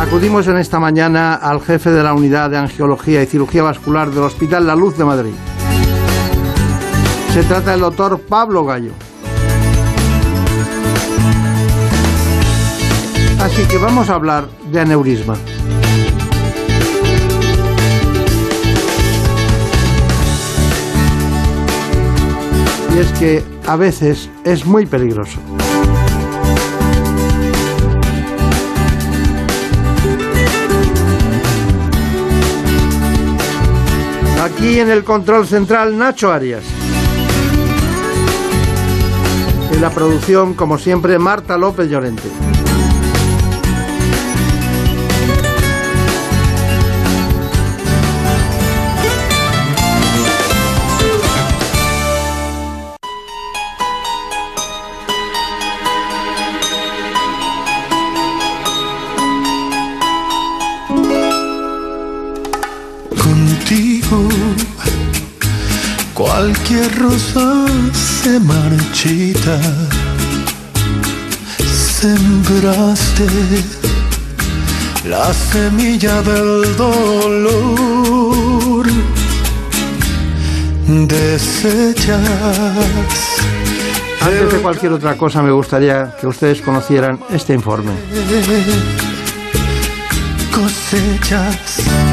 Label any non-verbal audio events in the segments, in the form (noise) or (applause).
Acudimos en esta mañana al jefe de la unidad de angiología y cirugía vascular del Hospital La Luz de Madrid. Se trata del doctor Pablo Gallo. Así que vamos a hablar de aneurisma. Y es que a veces es muy peligroso. Aquí en el control central Nacho Arias. En la producción, como siempre, Marta López Llorente. Cualquier rosa se marchita. Sembraste la semilla del dolor. Desechas. Antes de cualquier otra cosa, me gustaría que ustedes conocieran este informe. Cosechas.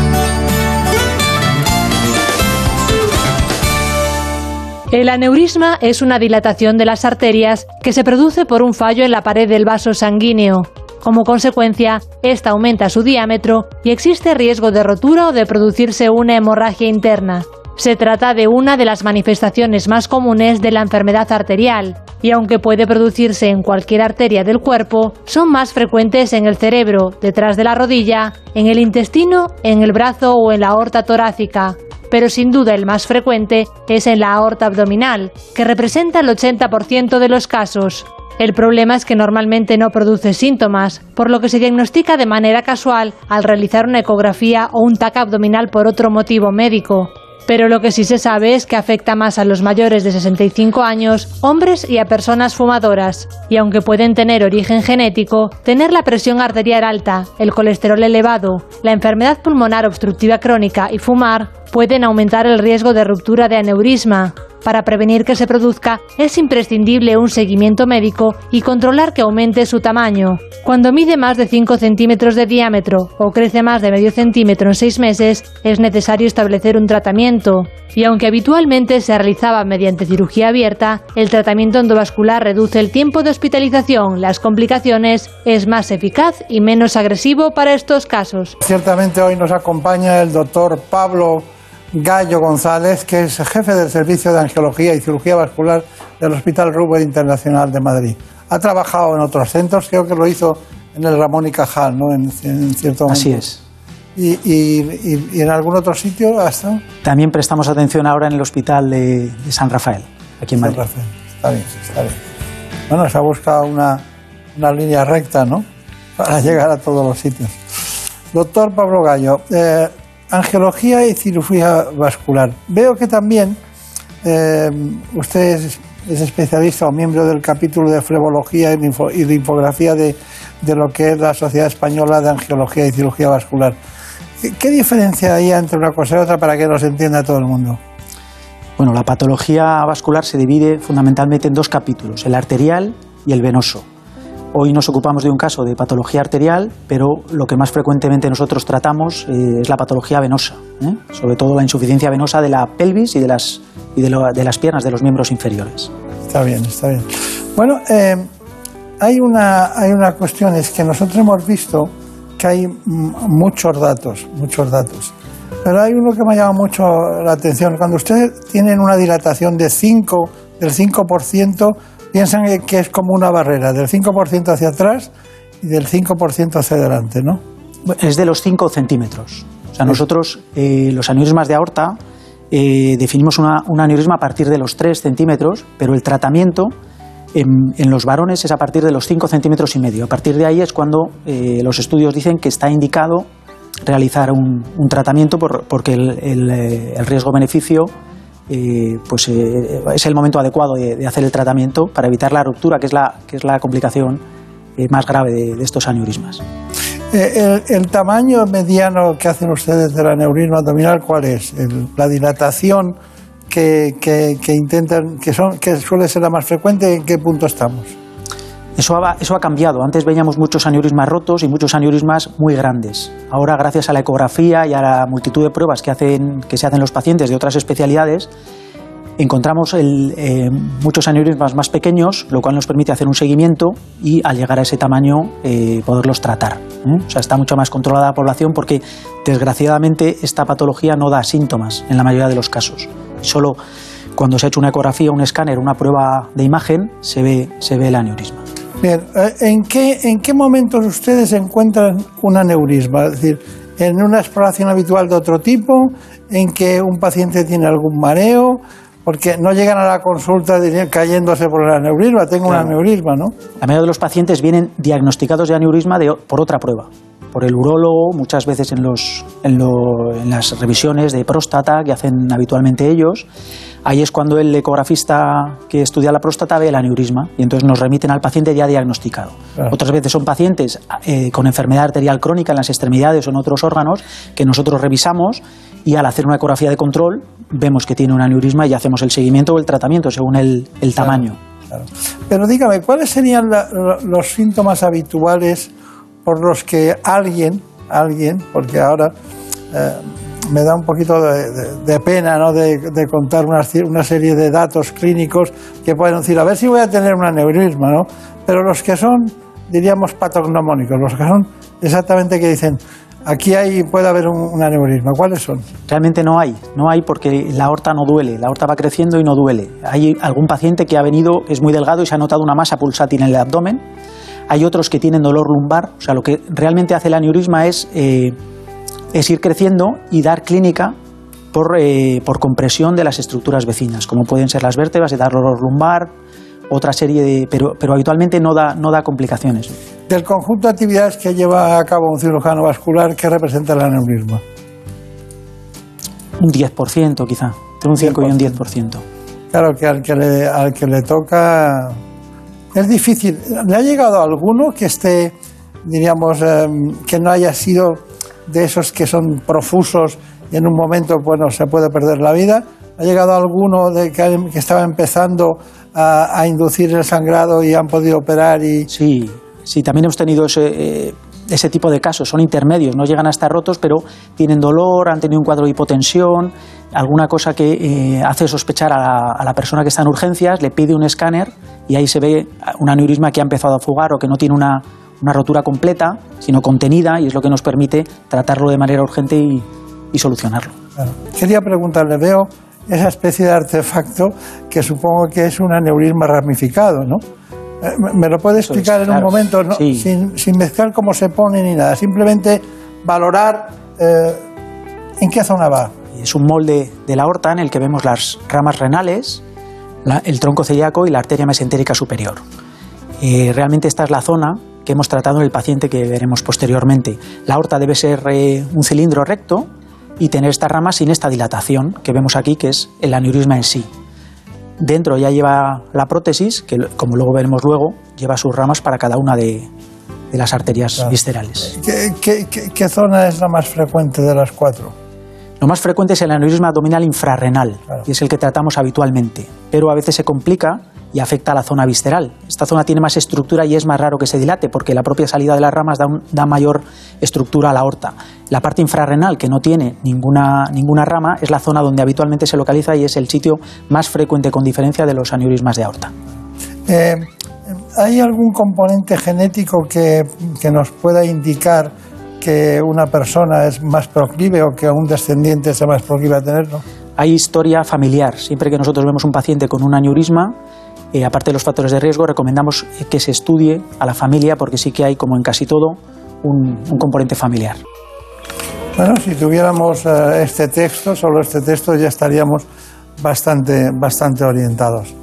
El aneurisma es una dilatación de las arterias que se produce por un fallo en la pared del vaso sanguíneo. Como consecuencia, esta aumenta su diámetro y existe riesgo de rotura o de producirse una hemorragia interna. Se trata de una de las manifestaciones más comunes de la enfermedad arterial, y aunque puede producirse en cualquier arteria del cuerpo, son más frecuentes en el cerebro, detrás de la rodilla, en el intestino, en el brazo o en la aorta torácica. Pero sin duda el más frecuente es en la aorta abdominal, que representa el 80% de los casos. El problema es que normalmente no produce síntomas, por lo que se diagnostica de manera casual al realizar una ecografía o un TAC abdominal por otro motivo médico. Pero lo que sí se sabe es que afecta más a los mayores de 65 años, hombres y a personas fumadoras. Y aunque pueden tener origen genético, tener la presión arterial alta, el colesterol elevado, la enfermedad pulmonar obstructiva crónica y fumar pueden aumentar el riesgo de ruptura de aneurisma. Para prevenir que se produzca es imprescindible un seguimiento médico y controlar que aumente su tamaño. Cuando mide más de 5 centímetros de diámetro o crece más de medio centímetro en 6 meses, es necesario establecer un tratamiento. Y aunque habitualmente se realizaba mediante cirugía abierta, el tratamiento endovascular reduce el tiempo de hospitalización, las complicaciones, es más eficaz y menos agresivo para estos casos. Ciertamente hoy nos acompaña el doctor Pablo Gallo González, que es jefe del Servicio de Angiología y Cirugía Vascular del Hospital Ruber Internacional de Madrid. Ha trabajado en otros centros, creo que lo hizo en el Ramón y Cajal, ¿no? En, en cierto momento. Así es. ¿Y, y, y, en algún otro sitio ha estado? También prestamos atención ahora en el Hospital de, de San Rafael, aquí en Madrid. San Rafael. Está bien, está bien. Bueno, se ha buscado una, una línea recta, ¿no? (laughs) Para llegar a todos los sitios. Doctor Pablo Gallo, eh, angiología y cirugía vascular. Veo que también eh, usted es, es, especialista o miembro del capítulo de flebología y, linfo, y de, de, lo que es la Sociedad Española de Angiología y Cirugía Vascular. ¿Qué, qué diferencia hay entre una cosa y otra para que nos entienda todo el mundo? Bueno, la patología vascular se divide fundamentalmente en dos capítulos, el arterial y el venoso. Hoy nos ocupamos de un caso de patología arterial, pero lo que más frecuentemente nosotros tratamos eh, es la patología venosa, ¿eh? sobre todo la insuficiencia venosa de la pelvis y de las, y de, de las piernas de los miembros inferiores. Está bien, está bien. Bueno, eh, hay, una, hay cuestión, es que nosotros hemos visto que hay muchos datos, muchos datos. Pero hay uno que me llama mucho la atención. Cuando ustedes tienen una dilatación de 5, del 5%, piensan que es como una barrera, del 5% hacia atrás y del 5% hacia adelante, ¿no? Es de los 5 centímetros. O sea, nosotros eh, los aneurismas de aorta eh, definimos una, un aneurisma a partir de los 3 centímetros, pero el tratamiento en, los varones es a partir de los 5 centímetros y medio. A partir de ahí es cuando eh, los estudios dicen que está indicado realizar un, tratamiento por- porque el riesgo-beneficio eh, pues, eh, es el momento adecuado de, de hacer el tratamiento para evitar la ruptura, que es la, que es la complicación eh, más grave de, de estos aneurismas. Eh, el, el tamaño mediano que hacen ustedes del aneurisma abdominal, ¿cuál es? El- la dilatación que, que- que intentan, que, son, que suele ser la más frecuente, ¿en qué punto estamos? Eso ha, cambiado. Antes veíamos muchos aneurismas rotos y muchos aneurismas muy grandes. Ahora, gracias a la ecografía y a la multitud de pruebas que, hacen, que se hacen los pacientes de otras especialidades, encontramos eh, muchos aneurismas más pequeños, lo cual nos permite hacer un seguimiento y al llegar a ese tamaño eh, poderlos tratar. O sea, está mucho más controlada la población porque desgraciadamente esta patología no da síntomas en la mayoría de los casos. Solo cuando se ha hecho una ecografía, un escáner, una prueba de imagen, se ve, se ve el aneurisma. Bien, eh, ¿en qué, ¿en qué momentos ustedes encuentran un aneurisma? Es decir, ¿en una exploración habitual de otro tipo? ¿En que un paciente tiene algún mareo? Porque no llegan a la consulta cayéndose por el aneurisma, tengo Claro. un aneurisma, ¿no? La mayoría de los pacientes vienen diagnosticados de aneurisma de- por otra prueba, por el urólogo, muchas veces en, los, en, lo- en las revisiones de próstata que hacen habitualmente ellos. Ahí es cuando el ecografista que estudia la próstata ve el aneurisma y entonces nos remiten al paciente ya diagnosticado. Otras veces son pacientes eh, con enfermedad arterial crónica en las extremidades o en otros órganos que nosotros revisamos y al hacer una ecografía de control vemos que tiene un aneurisma y hacemos el seguimiento o el tratamiento según el, el tamaño. Claro. Pero dígame, ¿cuáles serían la- lo- los síntomas habituales por los que alguien, alguien, porque ahora eh, me da un poquito de, pena ¿no? de, contar una, serie de datos clínicos que pueden decir, a ver si voy a tener un aneurisma, ¿no? Pero los que son, diríamos, patognomónicos, los que son exactamente que dicen, aquí hay, puede haber un, un aneurisma, ¿cuáles son? Realmente no hay, no hay porque la aorta no duele, la aorta va creciendo y no duele. Hay algún paciente que ha venido, es muy delgado y se ha notado una masa pulsátil en el abdomen. Hay otros que tienen dolor lumbar, o sea, lo que realmente hace el aneurisma es, eh, es ir creciendo y dar clínica por, eh, por compresión de las estructuras vecinas, como pueden ser las vértebras, y dar dolor lumbar, otra serie de. pero, pero habitualmente no da, no da complicaciones. Del conjunto de actividades que lleva a cabo un cirujano vascular, ¿qué representa el aneurisma? Un 10% quizá, entre un 5 y un 10%. Claro que al que le, al que le toca es difícil. ¿Le ha llegado alguno que esté, diríamos, em, que no haya sido de esos que son profusos y en un momento, bueno, se puede perder la vida? ¿Ha llegado alguno de que, estaba empezando a, inducir el sangrado y han podido operar y Sí, sí, también hemos tenido ese, eh, ese tipo de casos. Son intermedios, no llegan a estar rotos, pero tienen dolor, han tenido un cuadro de hipotensión, alguna cosa que eh, hace sospechar a la, a la persona que está en urgencias, le pide un escáner y ahí se ve un aneurisma que ha empezado a fugar o que no tiene una, una rotura completa, sino contenida, y es lo que nos permite tratarlo de manera urgente y, y solucionarlo. Claro. Quería preguntarle, veo esa especie de artefacto que supongo que es un aneurisma ramificado, ¿no? Eh, ¿Me lo puede es, explicar en claro. un momento, ¿no? Sí. sin, sin mezclar cómo se pone ni nada? Simplemente valorar eh, en qué zona va. Es un molde de la aorta en el que vemos las ramas renales, la- el tronco celíaco y la arteria mesentérica superior. Eh, realmente esta es la zona que hemos tratado en el paciente que veremos posteriormente. La aorta debe ser eh, un cilindro recto y tener estas ramas sin esta dilatación que vemos aquí, que es el aneurisma en sí. Dentro ya lleva la prótesis, que como luego veremos luego, lleva sus ramas para cada una de, de las arterias Claro. viscerales. ¿Qué, qué- qué- qué zona es la más frecuente de las cuatro? Lo más frecuente es el aneurisma abdominal infrarrenal, Claro. y es el que tratamos habitualmente, pero a veces se complica y afecta a la zona visceral. Esta zona tiene más estructura y es más raro que se dilate porque la propia salida de las ramas da, un- da mayor estructura a la aorta. La parte infrarrenal, que no tiene ninguna, ninguna rama, es la zona donde habitualmente se localiza y es el sitio más frecuente con diferencia de los aneurismas de aorta. Eh, ¿Hay algún componente genético que, que nos pueda indicar que una persona es más proclive o que un descendiente sea más proclive a tenerlo? Hay historia familiar. Siempre que nosotros vemos un paciente con un aneurisma, eh, aparte de los factores de riesgo, recomendamos que se estudie a la familia porque sí que hay, como en casi todo, un, un componente familiar. Bueno, si tuviéramos eh, este texto, solo este texto, ya estaríamos bastante, bastante orientados.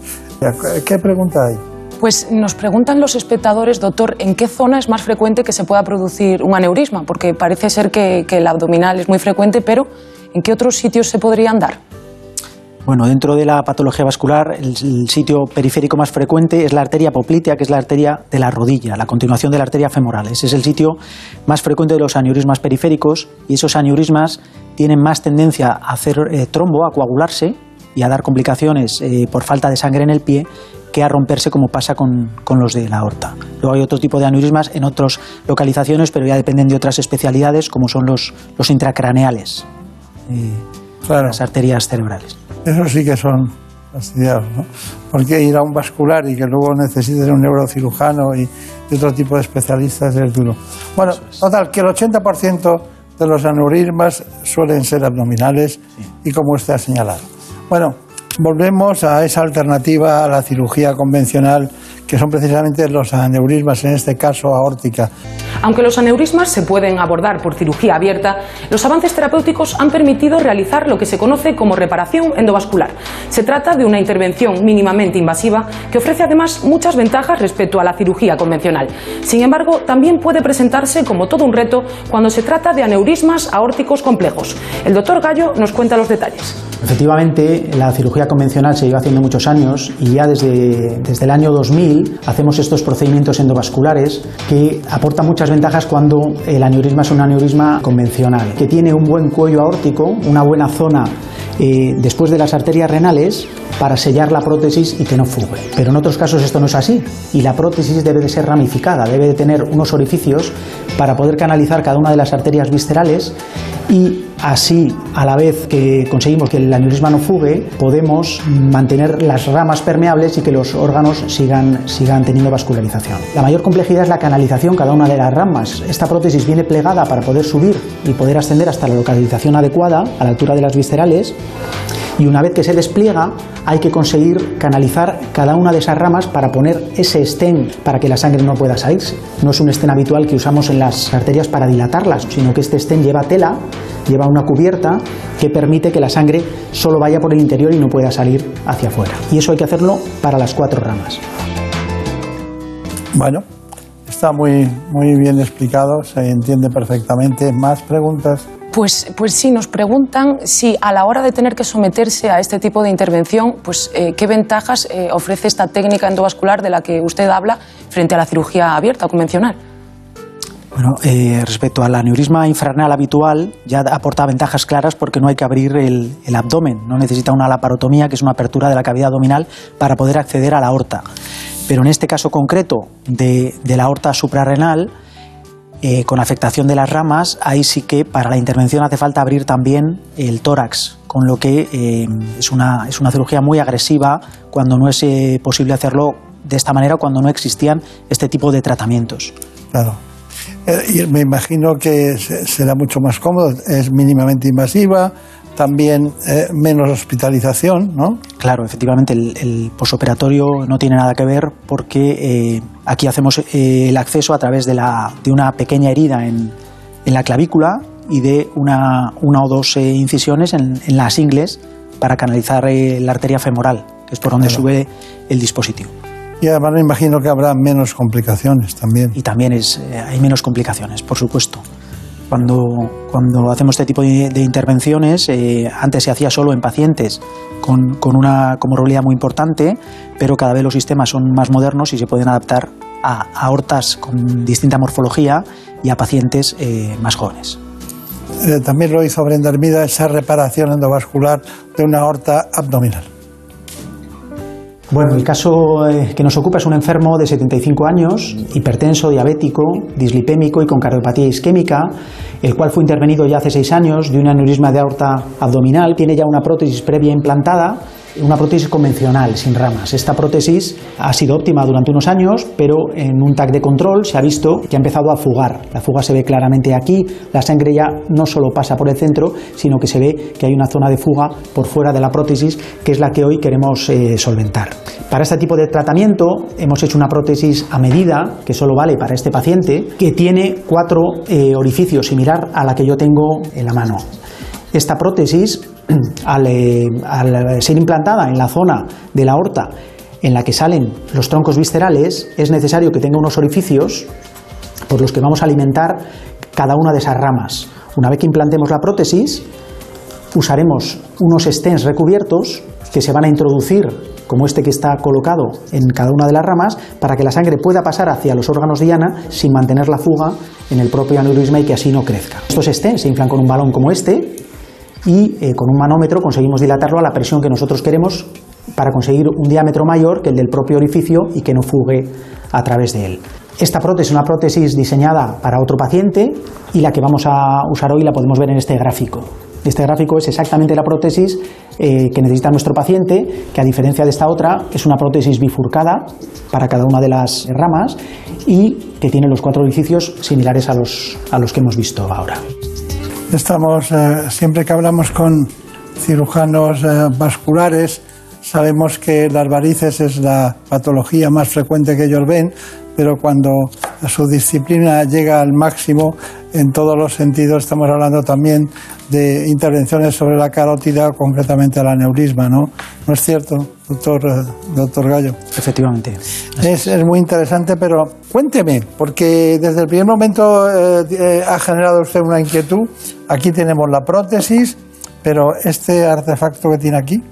¿Qué pregunta hay? Pues nos preguntan los espectadores, doctor, ¿en qué zona es más frecuente que se pueda producir un aneurisma? Porque parece ser que, que el abdominal es muy frecuente, pero ¿en qué otros sitios se podrían dar? Bueno, dentro de la patología vascular, el, el, sitio periférico más frecuente es la arteria poplitea, que es la arteria de la rodilla, la continuación de la arteria femoral. Ese es el sitio más frecuente de los aneurismas periféricos y esos aneurismas tienen más tendencia a hacer eh, trombo, a coagularse y a dar complicaciones eh, por falta de sangre en el pie que a romperse como pasa con, con, los de la aorta. Luego hay otro tipo de aneurismas en otras localizaciones, pero ya dependen de otras especialidades, como son los, los intracraneales, eh, claro. las arterias cerebrales. Eso sí que son fastidiados, ¿no? Porque ir a un vascular y que luego necesites un neurocirujano y, y otro tipo de especialistas es duro. Bueno, total, que el 80% de los aneurismas suelen ser abdominales sí. y como usted ha señalado. Bueno, volvemos a esa alternativa a la cirugía convencional, que son precisamente los aneurismas, en este caso aórtica. Aunque los aneurismas se pueden abordar por cirugía abierta, los avances terapéuticos han permitido realizar lo que se conoce como reparación endovascular. Se trata de una intervención mínimamente invasiva que ofrece además muchas ventajas respecto a la cirugía convencional. Sin embargo, también puede presentarse como todo un reto cuando se trata de aneurismas aórticos complejos. El doctor Gallo nos cuenta los detalles. Efectivamente, la cirugía convencional se lleva haciendo muchos años y ya desde, desde el año 2000 hacemos estos procedimientos endovasculares que aportan muchas ventajas cuando el aneurisma es un aneurisma convencional, que tiene un buen cuello aórtico, una buena zona eh, después de las arterias renales para sellar la prótesis y que no fugue. Pero en otros casos esto no es así y la prótesis debe de ser ramificada, debe de tener unos orificios para poder canalizar cada una de las arterias viscerales y así, a la vez que conseguimos que el aneurisma no fugue, podemos mantener las ramas permeables y que los órganos sigan, sigan teniendo vascularización. La mayor complejidad es la canalización cada una de las ramas. Esta prótesis viene plegada para poder subir y poder ascender hasta la localización adecuada, a la altura de las viscerales, y una vez que se despliega hay que conseguir canalizar cada una de esas ramas para poner ese estén para que la sangre no pueda salirse. No es un estén habitual que usamos en las arterias para dilatarlas, sino que este estén lleva tela, lleva una cubierta que permite que la sangre solo vaya por el interior y no pueda salir hacia afuera. Y eso hay que hacerlo para las cuatro ramas. Bueno, está muy, muy bien explicado, se entiende perfectamente. ¿Más preguntas? Pues, pues sí, nos preguntan si a la hora de tener que someterse a este tipo de intervención, pues eh, qué ventajas eh, ofrece esta técnica endovascular de la que usted habla frente a la cirugía abierta convencional. Bueno, eh, respecto al aneurisma infrarenal habitual, ya aporta ventajas claras porque no hay que abrir el, el, abdomen, no necesita una laparotomía, que es una apertura de la cavidad abdominal, para poder acceder a la aorta. Pero en este caso concreto de, de la aorta suprarrenal, eh, con afectación de las ramas, ahí sí que para la intervención hace falta abrir también el tórax, con lo que eh, es, una, es, una, cirugía muy agresiva cuando no es eh, posible hacerlo de esta manera, cuando no existían este tipo de tratamientos. Claro. Y me imagino que será mucho más cómodo, es mínimamente invasiva, también eh, menos hospitalización, ¿no? Claro, efectivamente, el, el posoperatorio no tiene nada que ver porque eh, aquí hacemos eh, el acceso a través de, la, de una pequeña herida en, en, la clavícula y de una, una o dos incisiones en, en, las ingles para canalizar la arteria femoral, que es por donde claro. sube el dispositivo. Y además me imagino que habrá menos complicaciones también. Y también es, hay menos complicaciones, por supuesto. Cuando, cuando, hacemos este tipo de, intervenciones, eh, antes se hacía solo en pacientes con, con, una comorbilidad muy importante, pero cada vez los sistemas son más modernos y se pueden adaptar a, a aortas con distinta morfología y a pacientes eh, más jóvenes. Eh, también lo hizo Brenda Hermida esa reparación endovascular de una aorta abdominal. Bueno, el caso eh, que nos ocupa es un enfermo de 75 años, hipertenso, diabético, dislipémico y con cardiopatía isquémica, el cual fue intervenido ya hace seis años de un aneurisma de aorta abdominal, tiene ya una prótesis previa implantada una prótesis convencional, sin ramas. Esta prótesis ha sido óptima durante unos años, pero en un TAC de control se ha visto que ha empezado a fugar. La fuga se ve claramente aquí, la sangre ya no solo pasa por el centro, sino que se ve que hay una zona de fuga por fuera de la prótesis, que es la que hoy queremos eh, solventar. Para este tipo de tratamiento hemos hecho una prótesis a medida, que solo vale para este paciente, que tiene cuatro eh, orificios, similar a la que yo tengo en la mano. Esta prótesis, (clears throat) al, eh, al ser implantada en la zona de la aorta en la que salen los troncos viscerales, es necesario que tenga unos orificios por los que vamos a alimentar cada una de esas ramas. Una vez que implantemos la prótesis, usaremos unos stents recubiertos que se van a introducir, como este que está colocado en cada una de las ramas, para que la sangre pueda pasar hacia los órganos diana sin mantener la fuga en el propio aneurisma y que así no crezca. Estos stents se inflan con un balón como este y eh, con un manómetro conseguimos dilatarlo a la presión que nosotros queremos para conseguir un diámetro mayor que el del propio orificio y que no fugue a través de él. Esta prótesis es una prótesis diseñada para otro paciente y la que vamos a usar hoy la podemos ver en este gráfico. Este gráfico es exactamente la prótesis eh, que necesita nuestro paciente, que a diferencia de esta otra es una prótesis bifurcada para cada una de las ramas y que tiene los cuatro orificios similares a los, a los que hemos visto ahora. Estamos, eh, siempre que hablamos con cirujanos eh, vasculares, sabemos que las varices es la patología más frecuente que ellos ven, pero cuando su disciplina llega al máximo en todos los sentidos, estamos hablando también de intervenciones sobre la carótida, concretamente el aneurisma, ¿no? ¿No es cierto, doctor, eh, doctor Gallo? Efectivamente. Es, es muy interesante, pero cuénteme, porque desde el primer momento eh, eh, ha generado usted una inquietud. Aquí tenemos la prótesis, pero este artefacto que tiene aquí,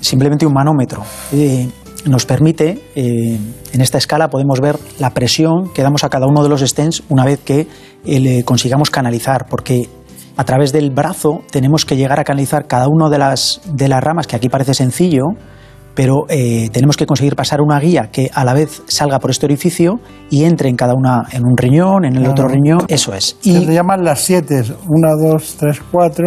simplemente un manómetro. Eh, nos permite, en esta escala podemos ver la presión que damos a cada uno de los stents una vez que le consigamos canalizar, porque a través del brazo tenemos que llegar a canalizar cada una de las, de las ramas, que aquí parece sencillo, pero eh, tenemos que conseguir pasar una guía que a la vez salga por este orificio y entre en cada una, en un riñón, en el otro riñón, eso es. se Y le llaman las siete, una, dos, tres, cuatro,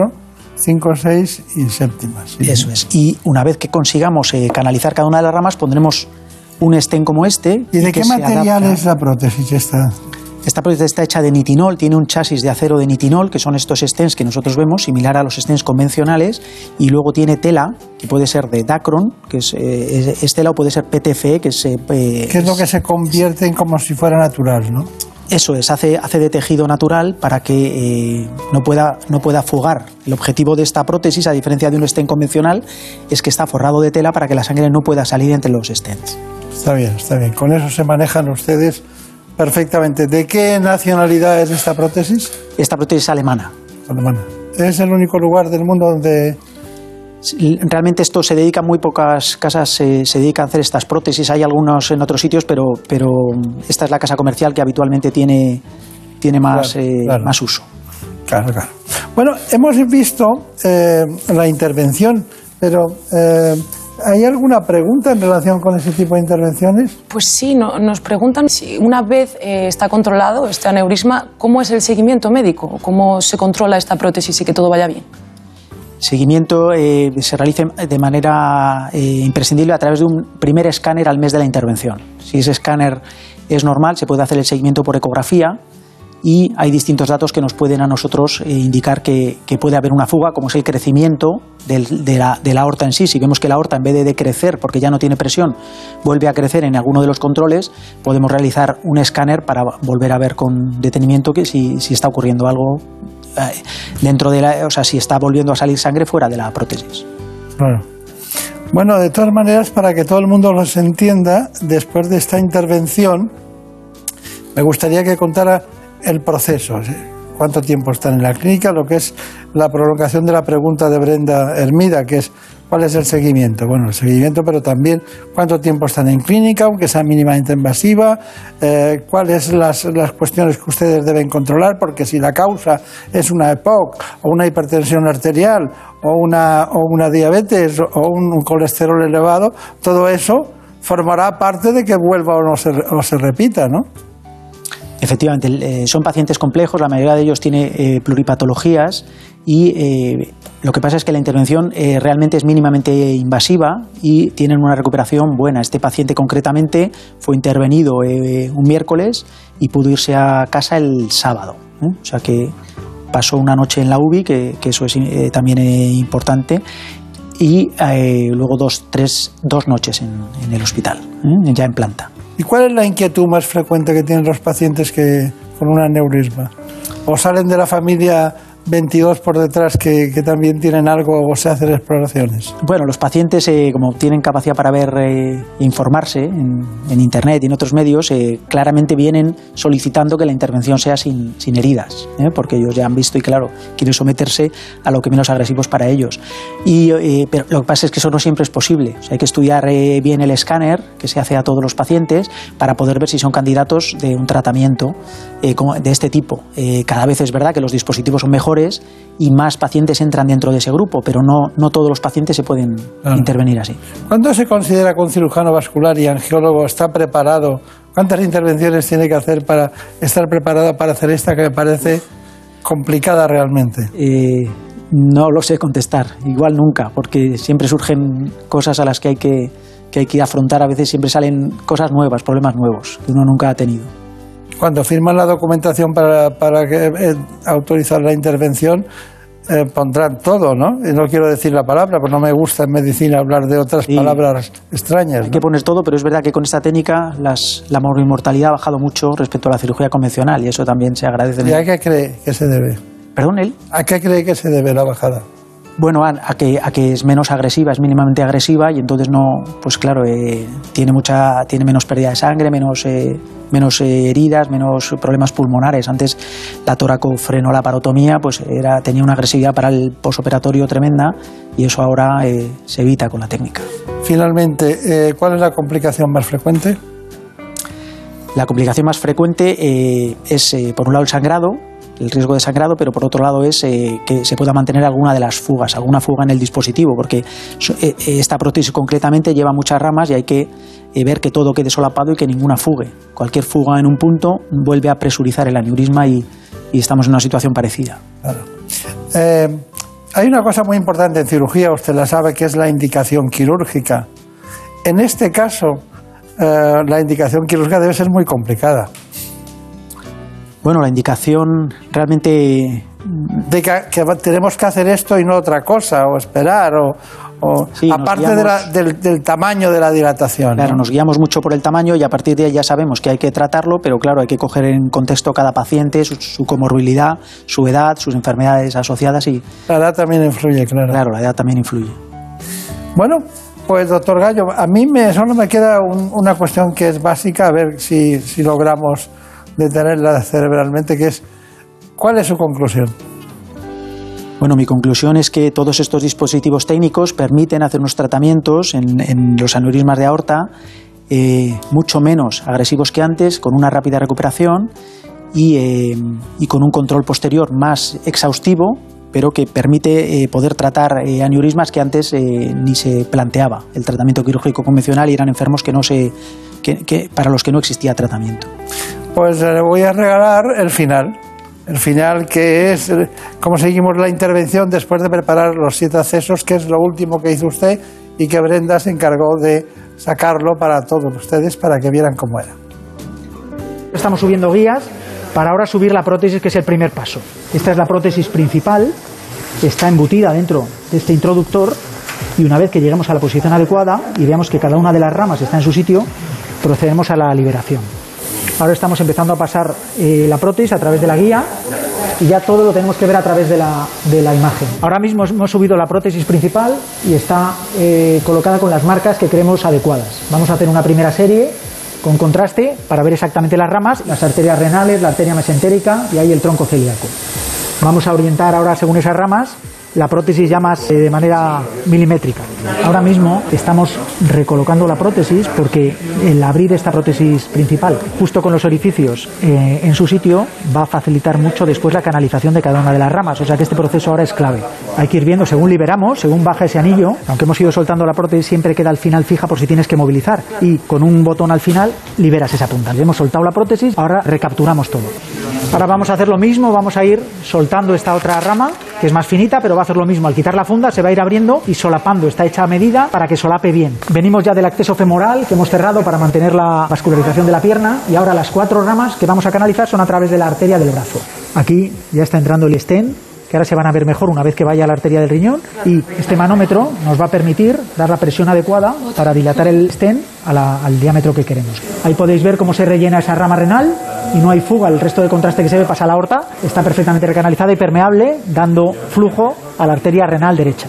cinco, seis y séptimas. sí. eso es. Y una vez que consigamos eh, canalizar cada una de las ramas, pondremos un stent como este. ¿Y de qué se material adapta- es la prótesis esta? Esta prótesis está hecha de nitinol, tiene un chasis de acero de nitinol, que son estos stents que nosotros vemos, similar a los stents convencionales, y luego tiene tela, que puede ser de Dacron, que es, eh, es- tela, o puede ser PTFE, que es... eh, ¿Qué es lo que se convierte en como si fuera natural, no? Eso es, hace, hace de tejido natural para que eh, no, pueda, no pueda fugar. El objetivo de esta prótesis, a diferencia de un stent convencional, es que está forrado de tela para que la sangre no pueda salir entre los stents. Está bien, está bien. Con eso se manejan ustedes perfectamente. ¿De qué nacionalidad es esta prótesis? Esta prótesis es alemana. Alemana. Es el único lugar del mundo donde Realmente esto se dedica, muy pocas casas se, se dedican a hacer estas prótesis. Hay algunos en otros sitios, pero, pero esta es la casa comercial que habitualmente tiene, tiene más, Claro, eh, claro. más uso. Claro, claro. Bueno, hemos visto eh, la intervención, pero eh, ¿hay alguna pregunta en relación con ese tipo de intervenciones? Pues sí, no- nos preguntan si una vez eh, está controlado este aneurisma, ¿cómo es el seguimiento médico? ¿Cómo se controla esta prótesis y que todo vaya bien? Seguimiento eh, se realiza de manera eh, imprescindible a través de un primer escáner al mes de la intervención. Si ese escáner es normal, se puede hacer el seguimiento por ecografía y hay distintos datos que nos pueden a nosotros eh, indicar que, puede haber una fuga, como es el crecimiento de, la, de aorta en sí. Si vemos que la aorta, en vez de decrecer porque ya no tiene presión, vuelve a crecer en alguno de los controles, podemos realizar un escáner para volver a ver con detenimiento que si, está ocurriendo algo eh, dentro de la, o sea, si está volviendo a salir sangre fuera de la prótesis. Claro. Bueno, de todas maneras, para que todo el mundo los entienda, después de esta intervención, me gustaría que contara el proceso. ¿sí? Cuánto tiempo están en la clínica, lo que es la prolongación de la pregunta de Brenda Hermida, que es cuál es el seguimiento. Bueno, el seguimiento, pero también cuánto tiempo están en clínica, aunque sea mínimamente invasiva, eh, cuáles las, las cuestiones que ustedes deben controlar, porque si la causa es una EPOC o una hipertensión arterial o una, o una diabetes o un, un colesterol elevado, todo eso formará parte de que vuelva o no se, o se repita, ¿no? Efectivamente, eh, son pacientes complejos, la mayoría de ellos tiene eh, pluripatologías y eh, lo que pasa es que la intervención realmente es mínimamente invasiva y tienen una recuperación buena. Este paciente concretamente fue intervenido un miércoles y pudo irse a casa el sábado. O sea que pasó una noche en la UBI, que, que eso es también importante, y luego dos, tres, dos noches en, en el hospital, ya en planta. ¿Y cuál es la inquietud más frecuente que tienen los pacientes que, con un aneurisma? ¿O salen de la familia 22 por detrás que, que también tienen algo o se hacen exploraciones? Bueno, los pacientes, eh, como tienen capacidad para ver e informarse en, en, Internet y en otros medios, eh, claramente vienen solicitando que la intervención sea sin, sin heridas, ¿eh? porque ellos ya han visto y, claro, quieren someterse a lo que menos agresivos para ellos. Y, pero lo que pasa es que eso no siempre es posible. O sea, hay que estudiar bien el escáner que se hace a todos los pacientes para poder ver si son candidatos de un tratamiento de este tipo. cada vez es verdad que los dispositivos son mejores y más pacientes entran dentro de ese grupo, pero no, no todos los pacientes se pueden claro. intervenir así. ¿Cuándo se considera que un cirujano vascular y angiólogo está preparado? ¿Cuántas intervenciones tiene que hacer para estar preparado para hacer esta que me parece complicada realmente? Eh, no lo sé contestar, igual nunca, porque siempre surgen cosas a las que hay que, que hay que afrontar, a veces siempre salen cosas nuevas, problemas nuevos que uno nunca ha tenido cuando firman la documentación para, para que, eh, autorizar la intervención, eh, pondrán todo, ¿no? Y no quiero decir la palabra, porque no me gusta en medicina hablar de otras sí. palabras extrañas. Hay ¿no? que poner todo, pero es verdad que con esta técnica las, la morbimortalidad ha bajado mucho respecto a la cirugía convencional y eso también se agradece. ¿Y a qué cree que se debe? ¿Perdón, él? ¿A qué cree que se debe la bajada? Bueno, a, a, que, a que es menos agresiva, es mínimamente agresiva y entonces no, pues claro, eh, tiene mucha, tiene menos pérdida de sangre, menos, eh, menos eh, heridas, menos problemas pulmonares. Antes la toracofrenolaparotomía pues era, tenía una agresividad para el posoperatorio tremenda y eso ahora se evita con la técnica. Finalmente, ¿cuál es la complicación más frecuente? La complicación más frecuente es, por un lado, el sangrado, el riesgo de sangrado, pero por otro lado es eh, que se pueda mantener alguna de las fugas, alguna fuga en el dispositivo, porque eh, esta prótesis concretamente lleva muchas ramas y hay que eh, ver que todo quede solapado y que ninguna fugue. Cualquier fuga en un punto vuelve a presurizar el aneurisma y, y estamos en una situación parecida. Eh, hay una cosa muy importante en cirugía, usted la sabe, que es la indicación quirúrgica. En este caso, la indicación quirúrgica debe ser muy complicada. Bueno, la indicación realmente... De que, que, tenemos que hacer esto y no otra cosa, o esperar, o, o sí, aparte guiamos, de la, del, del, tamaño de la dilatación. Claro, ¿no? nos guiamos mucho por el tamaño y a partir de ahí ya sabemos que hay que tratarlo, pero claro, hay que coger en contexto cada paciente, su, su comorbilidad, su edad, sus enfermedades asociadas y... La edad también influye, claro. Claro, la edad también influye. Bueno, pues doctor Gallo, a mí me, solo me queda un, una cuestión que es básica, a ver si, si logramos detenerla cerebralmente, que es, ¿cuál es su conclusión? Bueno, mi conclusión es que todos estos dispositivos técnicos permiten hacer unos tratamientos en, los aneurismas de aorta eh, mucho menos agresivos que antes, con una rápida recuperación y, eh, y con un control posterior más exhaustivo, pero que permite eh, poder tratar aneurismas que antes ni se planteaba el tratamiento quirúrgico convencional y eran enfermos que no se, que, que, para los que no existía tratamiento. Pues le voy a regalar el final. El final que es cómo seguimos la intervención después de preparar los siete accesos, que es lo último que hizo usted y que Brenda se encargó de sacarlo para todos ustedes para que vieran cómo era. Estamos subiendo guías para ahora subir la prótesis, que es el primer paso. Esta es la prótesis principal, está embutida dentro de este introductor y una vez que lleguemos a la posición adecuada y veamos que cada una de las ramas está en su sitio, procedemos a la liberación. Ahora estamos empezando a pasar eh, la prótesis a través de la guía y ya todo lo tenemos que ver a través de la, imagen. Ahora mismo hemos subido la prótesis principal y está eh, colocada con las marcas que creemos adecuadas. Vamos a hacer una primera serie con contraste para ver exactamente las ramas, las arterias renales, la arteria mesentérica y ahí el tronco celíaco. Vamos a orientar ahora según esas ramas la prótesis ya más eh, de manera milimétrica. Ahora mismo estamos recolocando la prótesis porque el abrir esta prótesis principal justo con los orificios eh, en su sitio va a facilitar mucho después la canalización de cada una de las ramas. O sea que este proceso ahora es clave. Hay que ir viendo según liberamos, según baja ese anillo, aunque hemos ido soltando la prótesis, siempre queda al final fija por si tienes que movilizar. Y con un botón al final liberas esa punta. Ya hemos soltado la prótesis, ahora recapturamos todo. Ahora vamos a hacer lo mismo, vamos a ir soltando esta otra rama, que es más finita, pero va a hacer lo mismo. Al quitar la funda se va a ir abriendo y solapando. Está hecha a medida para que solape bien. Venimos ya del acceso femoral que hemos cerrado para mantener la vascularización de la pierna y ahora las cuatro ramas que vamos a canalizar son a través de la arteria del brazo. Aquí ya está entrando el stent que ahora se van a ver mejor una vez que vaya a la arteria del riñón y este manómetro nos va a permitir dar la presión adecuada para dilatar el stent al diámetro que queremos. Ahí podéis ver cómo se rellena esa rama renal y no hay fuga, el resto de contraste que se ve pasa a la aorta, está perfectamente recanalizada y permeable, dando flujo a la arteria renal derecha.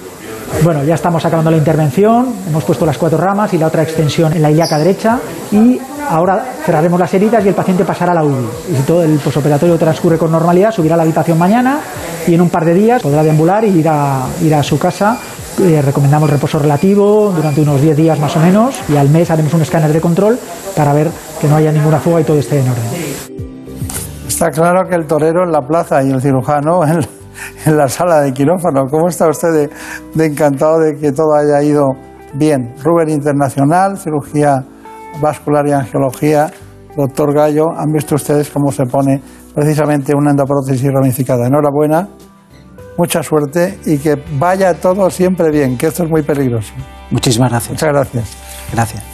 Bueno, ya estamos acabando la intervención, hemos puesto las cuatro ramas y la otra extensión en la ilíaca derecha y ahora cerraremos las heridas y el paciente pasará a la UBI. Y si todo el posoperatorio transcurre con normalidad, subirá a la habitación mañana y en un par de días podrá deambular y ir a, ir a su casa. Eh, recomendamos reposo relativo durante unos 10 días más o menos y al mes haremos un escáner de control para ver que no haya ninguna fuga y todo esté en orden. Está claro que el torero en la plaza y el cirujano en, en la sala de quirófano. ¿Cómo está usted de, de encantado de que todo haya ido bien? Rubén Internacional, cirugía vascular y angiología, doctor Gallo, han visto ustedes cómo se pone precisamente una endoprótesis ramificada. Enhorabuena, mucha suerte y que vaya todo siempre bien, que esto es muy peligroso. Muchísimas gracias. Muchas gracias. Gracias.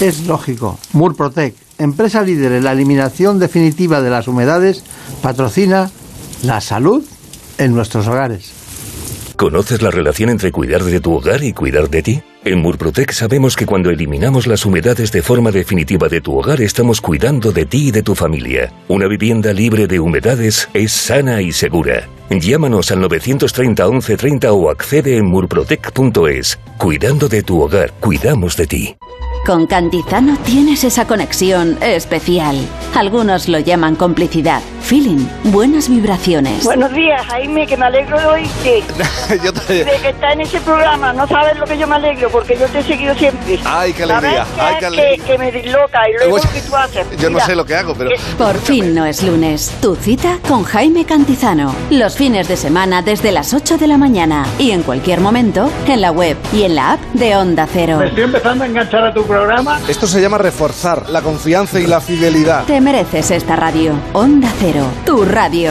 Es lógico. Murprotec, empresa líder en la eliminación definitiva de las humedades, patrocina la salud en nuestros hogares. ¿Conoces la relación entre cuidar de tu hogar y cuidar de ti? En Murprotec sabemos que cuando eliminamos las humedades de forma definitiva de tu hogar estamos cuidando de ti y de tu familia. Una vivienda libre de humedades es sana y segura. Llámanos al 930 1130 o accede en murprotec.es. Cuidando de tu hogar, cuidamos de ti. Con Cantizano tienes esa conexión especial. Algunos lo llaman complicidad. Feeling, buenas vibraciones. Buenos días, Jaime, que me alegro de oírte. (laughs) yo también. De que está en ese programa, no sabes lo que yo me alegro, porque yo te he seguido siempre. Ay, qué alegría, ¿Sabes qué ay, qué alegría. Que, que me disloca y luego que tú haces. Yo no sé lo que hago, pero... Por fin no es lunes. Tu cita con Jaime Cantizano. Los fines de semana desde las 8 de la mañana y en cualquier momento en la web y en la app de Onda Cero. Me estoy empezando a enganchar a tu programa. Esto se llama reforzar la confianza y la fidelidad. Te mereces esta radio. Onda Cero, tu radio.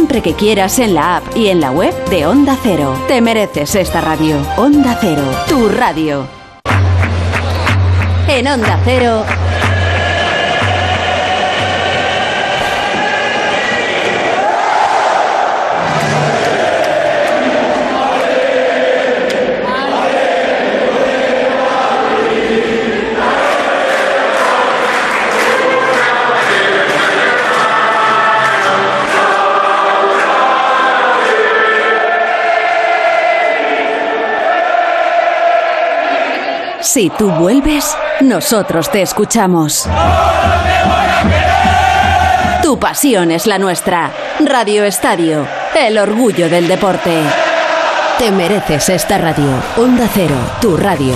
que quieras en la app y en la web de Onda Cero. Te mereces esta radio. Onda Cero, tu radio. En Onda Cero. Si tú vuelves, nosotros te escuchamos. Tu pasión es la nuestra. Radio Estadio, el orgullo del deporte. Te mereces esta radio. Onda Cero, tu radio.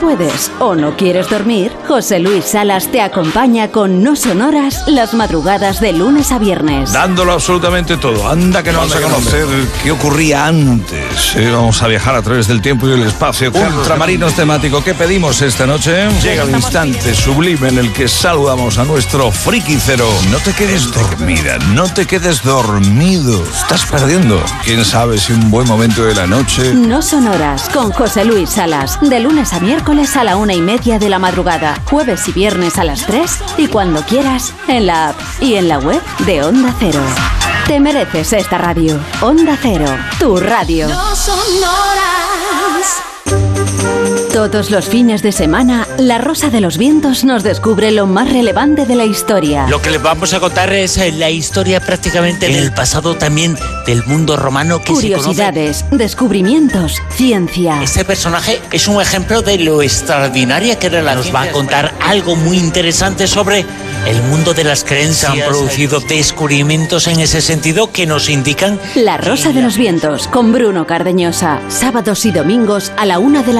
Puedes o no quieres dormir, José Luis Salas te acompaña con No Sonoras las madrugadas de lunes a viernes. Dándolo absolutamente todo. Anda que no vamos a conocer qué ocurría antes. Eh, vamos a viajar a través del tiempo y el espacio. Ultramarinos temático. ¿Qué pedimos esta noche? Llega el instante sublime en el que saludamos a nuestro friki cero. No te quedes dormida, no te quedes dormido. Estás perdiendo. Quién sabe si un buen momento de la noche. No Sonoras con José Luis Salas. De lunes a miércoles a la una y media de la madrugada. Jueves y viernes a las 3 y cuando quieras en la app y en la web de Onda Cero. Te mereces esta radio. Onda Cero, tu radio. Todos los fines de semana, La Rosa de los Vientos nos descubre lo más relevante de la historia. Lo que les vamos a contar es eh, la historia prácticamente del pasado también del mundo romano que se conoce. Curiosidades, descubrimientos, ciencia. Este personaje es un ejemplo de lo extraordinaria que era la Nos va a contar algo muy interesante sobre el mundo de las creencias. Se han producido descubrimientos en ese sentido que nos indican La Rosa de los Vientos con Bruno Cardeñosa. Sábados y domingos a la una de la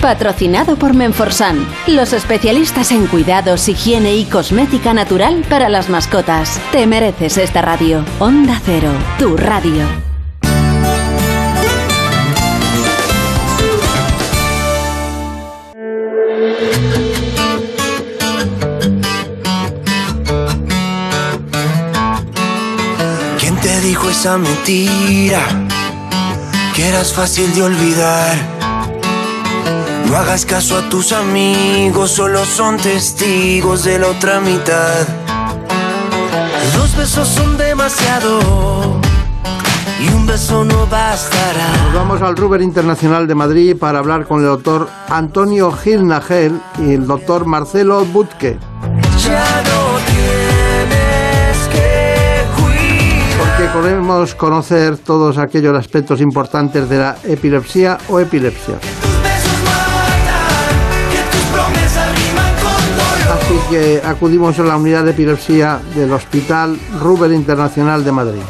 Patrocinado por Menforsan, los especialistas en cuidados, higiene y cosmética natural para las mascotas. Te mereces esta radio. Onda Cero, tu radio. ¿Quién te dijo esa mentira? Que eras fácil de olvidar. No hagas caso a tus amigos, solo son testigos de la otra mitad. Dos besos son demasiado y un beso no bastará. Nos vamos al Ruber Internacional de Madrid para hablar con el doctor Antonio Gil Nagel y el doctor Marcelo Butke. Ya no tienes que huir. Porque queremos conocer todos aquellos aspectos importantes de la epilepsia o epilepsia. Que acudimos a la unidad de epilepsia del Hospital Ruber Internacional de Madrid.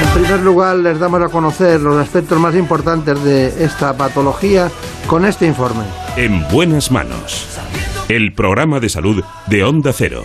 En primer lugar, les damos a conocer los aspectos más importantes de esta patología con este informe. En buenas manos. El programa de salud de Onda Cero.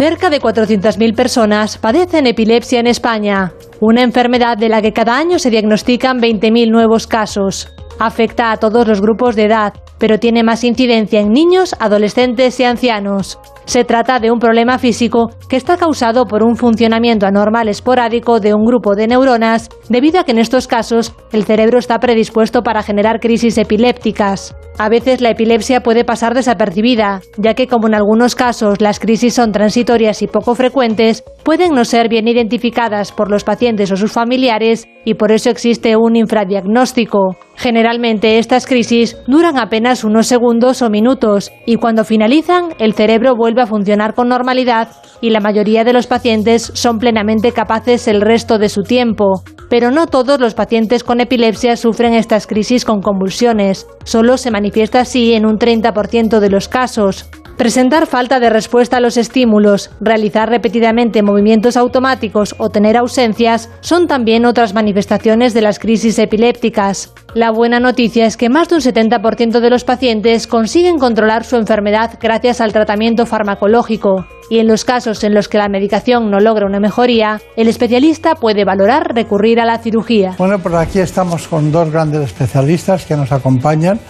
Cerca de 400.000 personas padecen epilepsia en España, una enfermedad de la que cada año se diagnostican 20.000 nuevos casos. Afecta a todos los grupos de edad, pero tiene más incidencia en niños, adolescentes y ancianos. Se trata de un problema físico que está causado por un funcionamiento anormal esporádico de un grupo de neuronas, debido a que en estos casos el cerebro está predispuesto para generar crisis epilépticas. A veces la epilepsia puede pasar desapercibida, ya que como en algunos casos las crisis son transitorias y poco frecuentes, pueden no ser bien identificadas por los pacientes o sus familiares y por eso existe un infradiagnóstico. Generalmente estas crisis duran apenas unos segundos o minutos y cuando finalizan el cerebro vuelve a funcionar con normalidad y la mayoría de los pacientes son plenamente capaces el resto de su tiempo. Pero no todos los pacientes con epilepsia sufren estas crisis con convulsiones. Solo se manifiesta así en un 30% de los casos. Presentar falta de respuesta a los estímulos, realizar repetidamente movimientos automáticos o tener ausencias son también otras manifestaciones de las crisis epilépticas. La buena noticia es que más de un 70% de los pacientes consiguen controlar su enfermedad gracias al tratamiento farmacológico. Y en los casos en los que la medicación no logra una mejoría, el especialista puede valorar recurrir a la cirugía. Bueno, pues aquí estamos con dos grandes especialistas que nos acompañan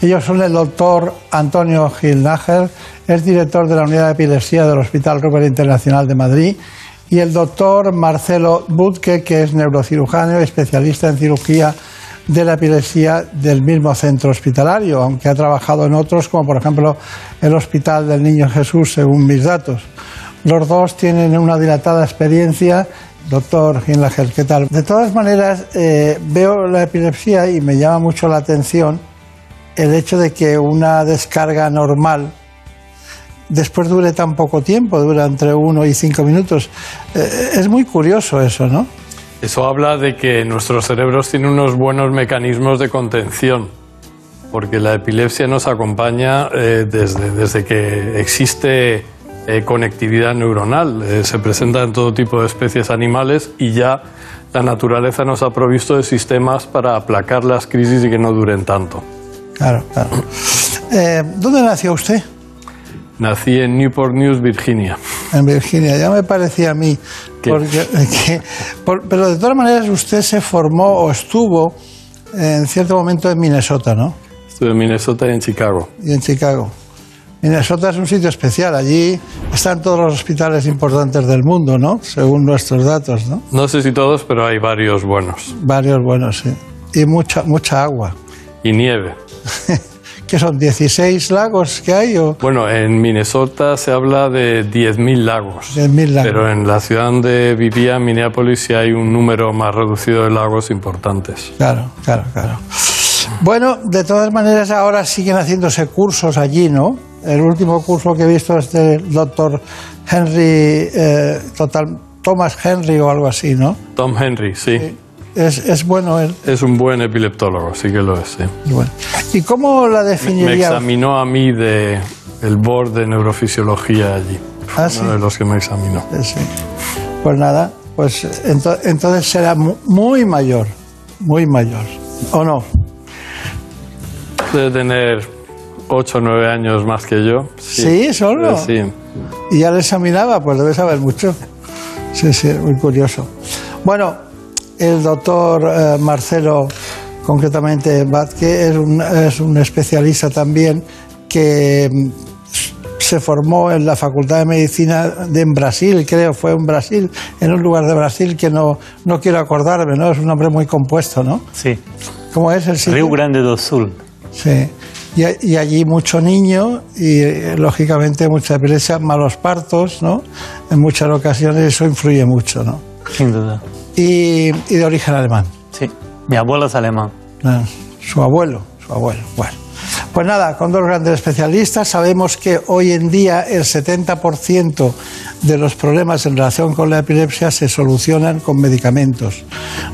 Ellos son el doctor Antonio Gilnager, es director de la unidad de epilepsia del Hospital Robert Internacional de Madrid, y el doctor Marcelo Budke, que es neurocirujano, especialista en cirugía de la epilepsia del mismo centro hospitalario, aunque ha trabajado en otros, como por ejemplo el Hospital del Niño Jesús, según mis datos. Los dos tienen una dilatada experiencia. Doctor Ginlager, ¿qué tal? De todas maneras, eh, veo la epilepsia y me llama mucho la atención el hecho de que una descarga normal después dure tan poco tiempo, dura entre uno y cinco minutos. Eh, es muy curioso eso, ¿no? Eso habla de que nuestros cerebros tienen unos buenos mecanismos de contención, porque la epilepsia nos acompaña eh, desde, desde que existe eh, conectividad neuronal. Se presenta en todo tipo de especies animales y ya la naturaleza nos ha provisto de sistemas para aplacar las crisis y que no duren tanto. Claro, claro. Eh, ¿Dónde nació usted? Nací en Newport News, Virginia. En Virginia, ya me parecía a mí. Porque, (laughs) que- por- pero de todas maneras usted se formó o estuvo en cierto momento en Minnesota, ¿no? Estuve en Minnesota y en Chicago. Y en Chicago. Minnesota es un sitio especial. Allí están todos los hospitales importantes del mundo, ¿no? Según nuestros datos, ¿no? No sé si todos, pero hay varios buenos. Varios buenos, sí. Y mucha, mucha agua. Y nieve. (laughs) ¿Qué son? ¿16 lagos que hay? O Bueno, en Minnesota se habla de 10.000 lagos. 10.000 lagos. Pero en la ciudad donde vivía, en Minneapolis, sí hay un número más reducido de lagos importantes. Claro, claro, claro. Bueno, de todas maneras ahora siguen haciéndose cursos allí, ¿no? El último curso que he visto es del doctor Henry, eh, total, Thomas Henry o algo así, ¿no? Tom Henry, sí. Es, es bueno él. Es un buen epileptólogo, sí que lo es. sí. Bueno. ¿Y cómo la Me definiría? examinó a mí de el board de neurofisiología allí. Fue Ah, uno sí. de los que me examinó. Sí. Pues nada, pues ento- entonces será mu- muy mayor, muy mayor, ¿o no? Debe tener 8 o 9 años más que yo. Sí, solo. Sí. Y ya le examinaba, pues debe saber mucho. Sí, sí, muy curioso. Bueno, el doctor eh, Marcelo, concretamente Vázquez, es un, es un especialista también que mm, se formó en la Facultad de Medicina de en Brasil, creo, fue en Brasil, en un lugar de Brasil que no, no quiero acordarme, ¿no? Es un nombre muy compuesto, ¿no? Sí. ¿Cómo es el sitio? Rio Grande do Sul. Sí. Y, allí mucho niño y lógicamente mucha epilepsia, malos partos, ¿no? En muchas ocasiones eso influye mucho, ¿no? Sin duda. Y, y de origen alemán. Sí. Mi abuelo es alemán. Ah, Su abuelo, su abuelo. Bueno. Pues nada, con dos grandes especialistas sabemos que hoy en día el 70% de los problemas en relación con la epilepsia se solucionan con medicamentos.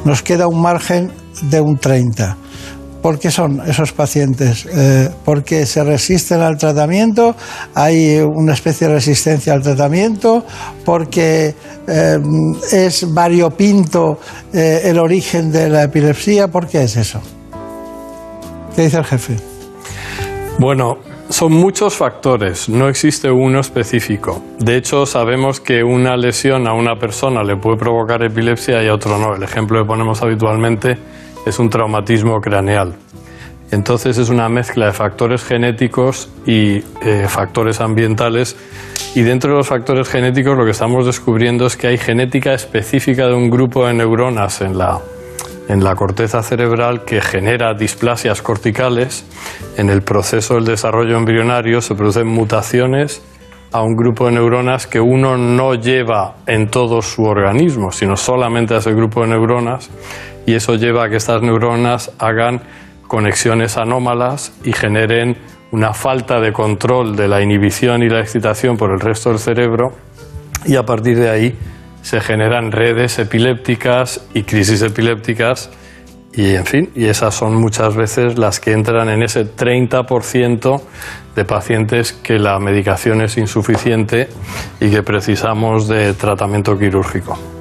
Nos queda un margen de un 30%. ¿Por qué son esos pacientes? Eh, porque se resisten al tratamiento, hay una especie de resistencia al tratamiento, porque eh, es variopinto eh, el origen de la epilepsia. ¿Por qué es eso? ¿Qué dice el jefe? Bueno, son muchos factores, no existe uno específico. De hecho, sabemos que una lesión a una persona le puede provocar epilepsia y a otro no. El ejemplo que ponemos habitualmente es un traumatismo craneal. Entonces es una mezcla de factores genéticos y eh, factores ambientales. Y dentro de los factores genéticos lo que estamos descubriendo es que hay genética específica de un grupo de neuronas en la, en la corteza cerebral que genera displasias corticales. En el proceso del desarrollo embrionario se producen mutaciones a un grupo de neuronas que uno no lleva en todo su organismo, sino solamente a ese grupo de neuronas, y eso lleva a que estas neuronas hagan conexiones anómalas y generen una falta de control de la inhibición y la excitación por el resto del cerebro, y a partir de ahí se generan redes epilépticas y crisis epilépticas y en fin, y esas son muchas veces las que entran en ese 30% de pacientes que la medicación es insuficiente y que precisamos de tratamiento quirúrgico.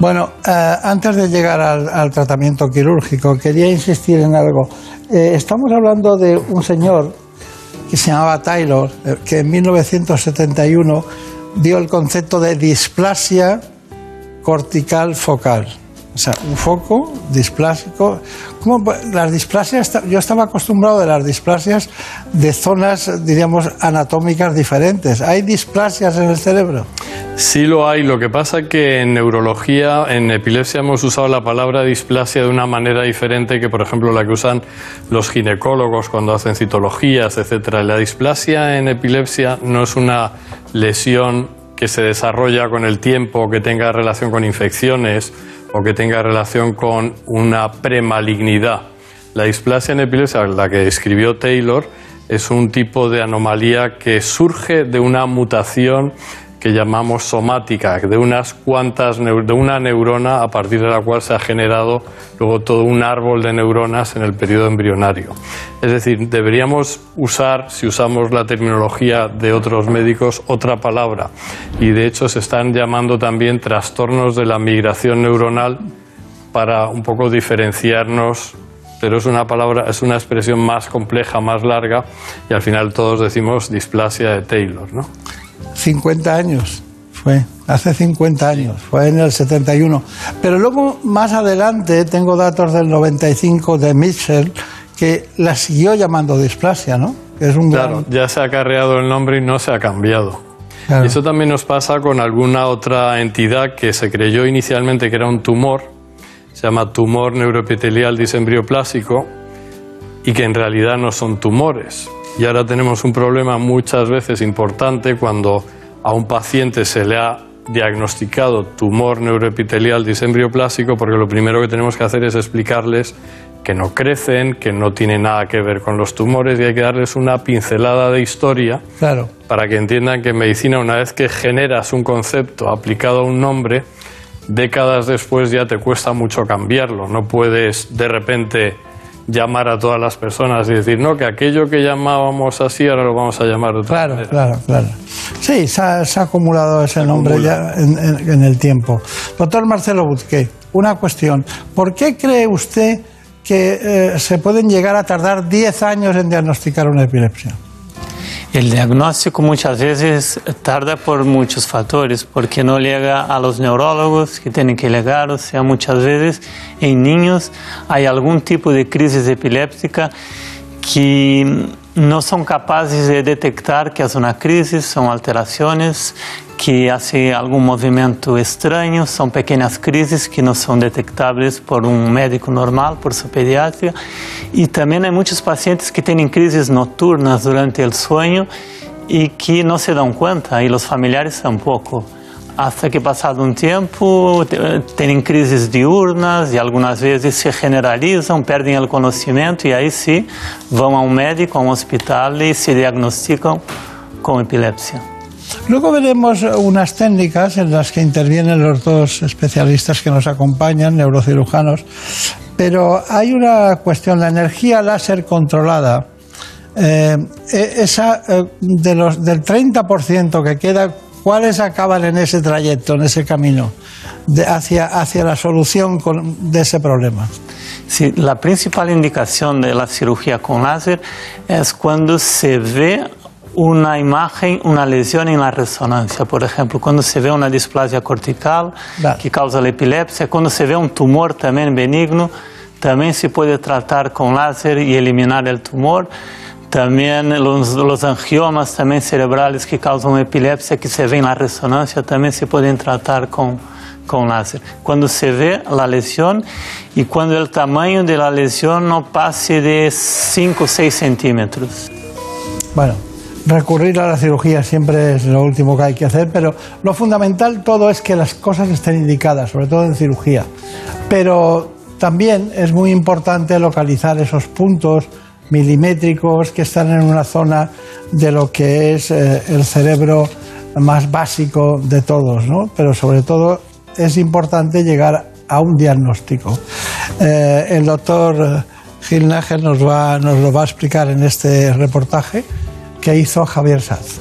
Bueno, eh, antes de llegar al, tratamiento quirúrgico, quería insistir en algo. Eh, estamos hablando de un señor que se llamaba Taylor, eh, que en 1971 dio el concepto de displasia cortical focal. O sea, un foco displásico. ¿Cómo, pu- las displasias, yo estaba acostumbrado de las displasias de zonas, diríamos, anatómicas diferentes. ¿Hay displasias en el cerebro? Sí lo hay, lo que pasa que en neurología, en epilepsia hemos usado la palabra displasia de una manera diferente que, por ejemplo, la que usan los ginecólogos cuando hacen citologías, etcétera. La displasia en epilepsia no es una lesión que se desarrolla con el tiempo, que tenga relación con infecciones o que tenga relación con una premalignidad. La displasia en epilepsia, la que describió Taylor, es un tipo de anomalía que surge de una mutación que llamamos somática, de unas cuantas de una neurona a partir de la cual se ha generado luego todo un árbol de neuronas en el periodo embrionario. Es decir, deberíamos usar, si usamos la terminología de otros médicos, otra palabra. Y de hecho se están llamando también trastornos de la migración neuronal para un poco diferenciarnos pero es una palabra, es una expresión más compleja, más larga, y al final todos decimos displasia de Taylor, ¿no? 50 años fue, hace 50 años, fue en el 71. Pero luego, más adelante, tengo datos del 95 de Mitchell, que la siguió llamando displasia, ¿no? Es un Claro, ya se ha acarreado el nombre y no se ha cambiado. Claro. Eso también nos pasa con alguna otra entidad que se creyó inicialmente que era un tumor, se llama tumor neuroepitelial disembrioplásico, y que en realidad no son tumores. Y ahora tenemos un problema muchas veces importante cuando a un paciente se le ha diagnosticado tumor neuroepitelial disembrioplásico, porque lo primero que tenemos que hacer es explicarles que no crecen, que no tienen nada que ver con los tumores y hay que darles una pincelada de historia Claro. para que entiendan que en medicina una vez que generas un concepto aplicado a un nombre, décadas después ya te cuesta mucho cambiarlo. No puedes de repente llamar a todas las personas y decir, no, que aquello que llamábamos así ahora lo vamos a llamar de otra Claro, manera. claro, claro. Sí, se ha, se ha acumulado ese nombre ya en, en- en el tiempo. Doctor Marcelo Buzqué, una cuestión. ¿Por qué cree usted que eh, se pueden llegar a tardar 10 años en diagnosticar una epilepsia? El diagnóstico muchas veces tarda por muchos factores, porque no llega a los neurólogos que tienen que llegar, o sea, muchas veces en niños hay algún tipo de crisis epiléptica que no son capaces de detectar que es una crisis, son alteraciones que hacen algún movimiento extraño, son pequeñas crisis que no son detectables por un médico normal, por su pediatra. Y también hay muchos pacientes que tienen crisis nocturnas durante el sueño y que no se dan cuenta, y los familiares tampoco. Hasta que pasado un tiempo te- tienen crisis diurnas y algunas veces se generalizan, pierden el conocimiento y ahí sí van a un médico, a un hospital y se diagnostican con epilepsia. Luego veremos unas técnicas en las que intervienen los dos especialistas que nos acompañan, neurocirujanos, pero hay una cuestión, la energía láser controlada, eh, eh, esa eh, de los, del 30% que queda, ¿cuáles acaban en ese trayecto, en ese camino de- hacia, hacia la solución de ese problema? Sí, la principal indicación de la cirugía con láser es cuando se ve una imagen, una lesión en la resonancia. Por ejemplo, cuando se ve una displasia cortical que causa la epilepsia, cuando se ve un tumor también benigno, también se puede tratar con láser y eliminar el tumor. También los, los angiomas también cerebrales que causan epilepsia que se ven en la resonancia también se pueden tratar con, con láser. Cuando se ve la lesión y cuando el tamaño de la lesión no pase de 5 o 6 centímetros. Bueno, recurrir a la cirugía siempre es lo último que hay que hacer, pero lo fundamental todo es que las cosas estén indicadas, sobre todo en cirugía. Pero también es muy importante localizar esos puntos milimétricos que están en una zona de lo que es eh, el cerebro más básico de todos, ¿no? Pero sobre todo es importante llegar a un diagnóstico. Eh, el doctor Gil Nájera nos, va, nos lo va a explicar en este reportaje que hizo Javier Saz.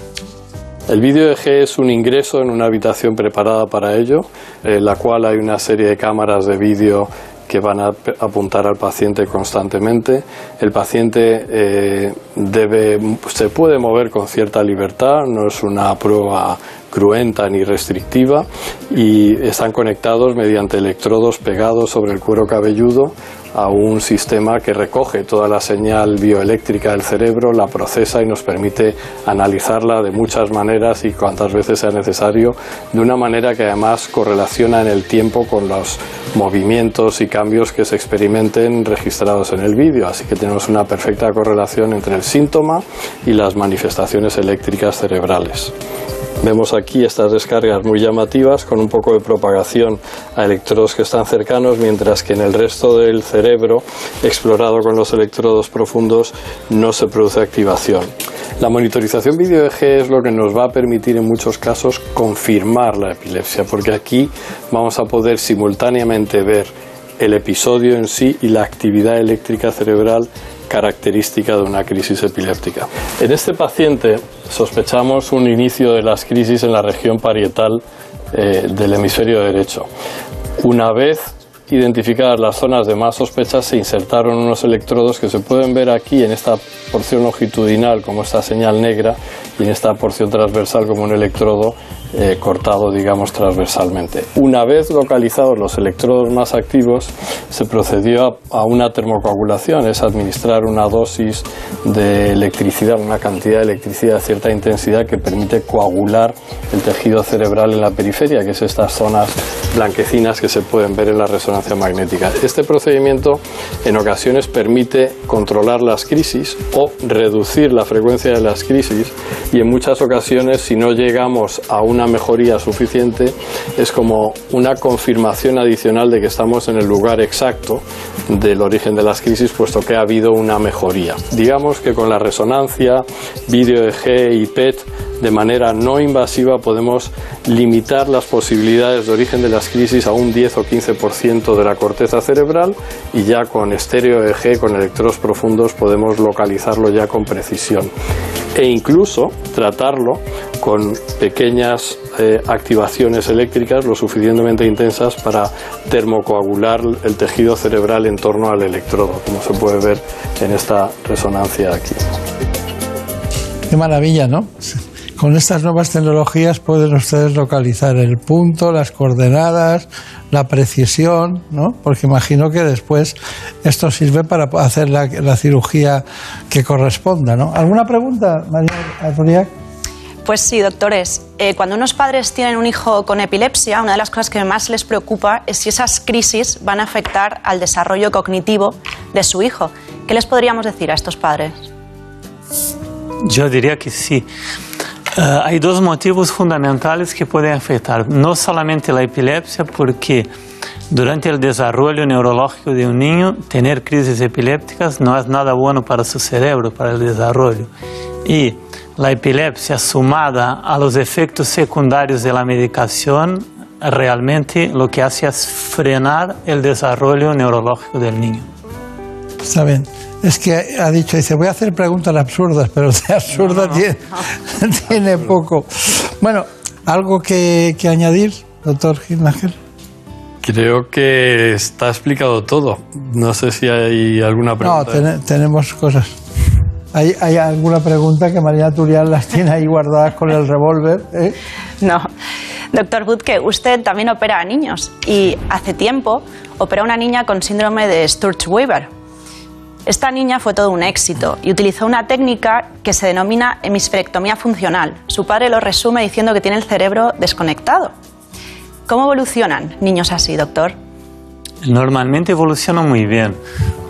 El vídeo EG es un ingreso en una habitación preparada para ello, en la cual hay una serie de cámaras de vídeo que van a apuntar al paciente constantemente. El paciente eh, debe, se puede mover con cierta libertad, no es una prueba cruenta ni restrictiva y están conectados mediante electrodos pegados sobre el cuero cabelludo a un sistema que recoge toda la señal bioeléctrica del cerebro, la procesa y nos permite analizarla de muchas maneras y cuantas veces sea necesario, de una manera que además correlaciona en el tiempo con los movimientos y cambios que se experimenten registrados en el vídeo. Así que tenemos una perfecta correlación entre el síntoma y las manifestaciones eléctricas cerebrales. Vemos aquí estas descargas muy llamativas con un poco de propagación a electrodos que están cercanos, mientras que en el resto del cerebro, explorado con los electrodos profundos, no se produce activación. La monitorización video EG es lo que nos va a permitir en muchos casos confirmar la epilepsia, porque aquí vamos a poder simultáneamente ver el episodio en sí y la actividad eléctrica cerebral característica de una crisis epiléptica. En este paciente sospechamos un inicio de las crisis en la región parietal eh, del hemisferio derecho. Una vez identificadas las zonas de más sospecha, se insertaron unos electrodos que se pueden ver aquí en esta porción longitudinal como esta señal negra y en esta porción transversal como un electrodo eh, cortado, digamos, transversalmente. Una vez localizados los electrodos más activos, se procedió a, a una termocoagulación, es administrar una dosis de electricidad, una cantidad de electricidad de cierta intensidad que permite coagular el tejido cerebral en la periferia, que es estas zonas blanquecinas que se pueden ver en la resonancia magnética. Este procedimiento en ocasiones permite controlar las crisis o reducir la frecuencia de las crisis y en muchas ocasiones si no llegamos a una mejoría suficiente es como una confirmación adicional de que estamos en el lugar exacto del origen de las crisis puesto que ha habido una mejoría. Digamos que con la resonancia, vídeo EG y PET de manera no invasiva podemos limitar las posibilidades de origen de las crisis a un 10 o 15% de la corteza cerebral y ya con estéreo EG, con electrodos profundos, podemos localizarlo ya con precisión e incluso tratarlo con pequeñas eh, activaciones eléctricas lo suficientemente intensas para termocoagular el tejido cerebral en torno al electrodo, como se puede ver en esta resonancia aquí. Qué maravilla, ¿no? Con estas nuevas tecnologías pueden ustedes localizar el punto, las coordenadas, la precisión, ¿no? Porque imagino que después esto sirve para hacer la, la cirugía que corresponda, ¿no? ¿Alguna pregunta, María Adriac? Pues sí, doctores. Eh, cuando unos padres tienen un hijo con epilepsia, una de las cosas que más les preocupa es si esas crisis van a afectar al desarrollo cognitivo de su hijo. ¿Qué les podríamos decir a estos padres? Yo diría que sí. Eh, hay dos motivos fundamentales que pueden afectar, no solamente la epilepsia, porque durante el desarrollo neurológico de un niño, tener crisis epilépticas no es nada bueno para su cerebro, para el desarrollo. Y la epilepsia sumada a los efectos secundarios de la medicación, realmente lo que hace es frenar el desarrollo neurológico del niño. Está bien. Es que ha dicho, dice, voy a hacer preguntas absurdas, pero de absurda tiene, (laughs) tiene poco. Bueno, ¿algo que, que añadir, doctor Gilnager? Creo que está explicado todo. No sé si hay alguna No, pregunta. ten- tenemos cosas. ¿Hay, ¿Hay alguna pregunta que María Turial las tiene ahí guardadas con el revólver? eh? No. Doctor Budke, usted también opera a niños y hace tiempo operó a una niña con síndrome de Sturge-Weaver. Esta niña fue todo un éxito y utilizó una técnica que se denomina hemisferectomía funcional. Su padre lo resume diciendo que tiene el cerebro desconectado. ¿Cómo evolucionan niños así, doctor? Normalmente evoluciona muy bien,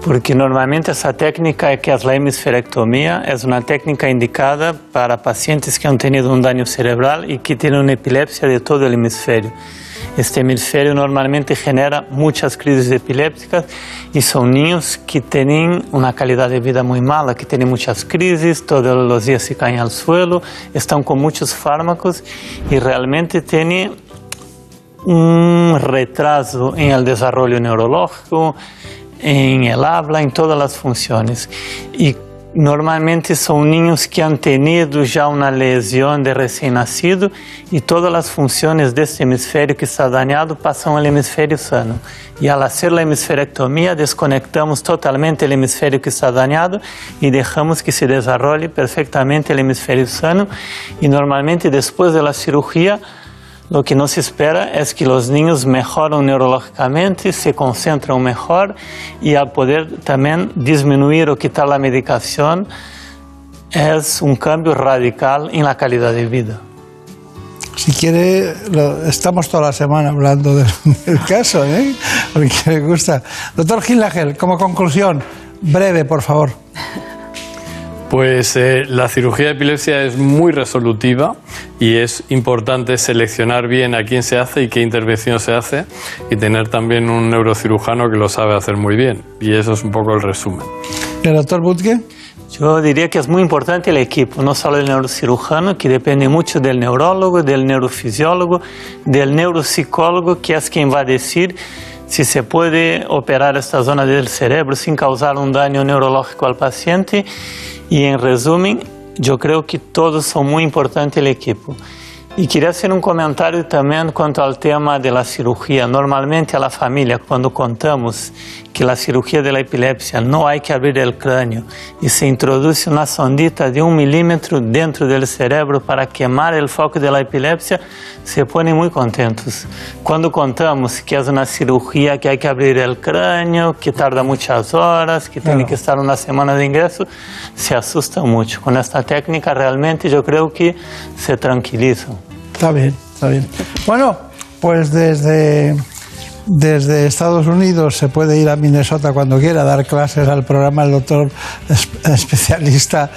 porque normalmente esa técnica que es la hemisferectomía es una técnica indicada para pacientes que han tenido un daño cerebral y que tienen una epilepsia de todo el hemisferio. Este hemisferio normalmente genera muchas crisis epilépticas y son niños que tienen una calidad de vida muy mala, que tienen muchas crisis, todos los días se caen al suelo, están con muchos fármacos y realmente tienen un retraso en el desarrollo neurológico, en el habla, en todas las funciones. Y Normalmente son niños que han tenido ya una lesión de recién nacido y todas las funciones de este hemisferio que está dañado pasan al hemisferio sano. Y al hacer la hemisferectomía desconectamos totalmente el hemisferio que está dañado y dejamos que se desarrolle perfectamente el hemisferio sano. Y normalmente después de la cirugía lo que nos espera es que los niños mejoran neurológicamente, se concentran mejor y al poder también disminuir o quitar la medicación es un cambio radical en la calidad de vida. Si quiere, estamos toda la semana hablando del, (laughs) caso, ¿eh? Porque me gusta. Doctor Gil Lagel, como conclusión, breve, por favor. Pues eh, la cirugía de epilepsia es muy resolutiva y es importante seleccionar bien a quién se hace y qué intervención se hace y tener también un neurocirujano que lo sabe hacer muy bien. Y eso es un poco el resumen. ¿El doctor Butke? Yo diría que es muy importante el equipo, no solo el neurocirujano, que depende mucho del neurólogo, del neurofisiólogo, del neuropsicólogo, que es quien va a decir si se puede operar esta zona del cerebro sin causar un daño neurológico al paciente. Y en resumen, yo creo que todos son muy importantes el equipo. Y quería hacer un comentario también cuanto al tema de la cirugía. Normalmente a la familia, cuando contamos que la cirugía de la epilepsia no hay que abrir el cráneo y se introduce una sondita de un milímetro dentro del cerebro para quemar el foco de la epilepsia, se ponen muy contentos. Cuando contamos que es una cirugía que hay que abrir el cráneo, que tarda muchas horas, que tiene que estar una semana de ingreso, se asustan mucho. Con esta técnica realmente yo creo que se tranquilizan. Está bien, está bien. Bueno, pues desde, desde Estados Unidos se puede ir a Minnesota cuando quiera dar clases al programa el doctor es- especialista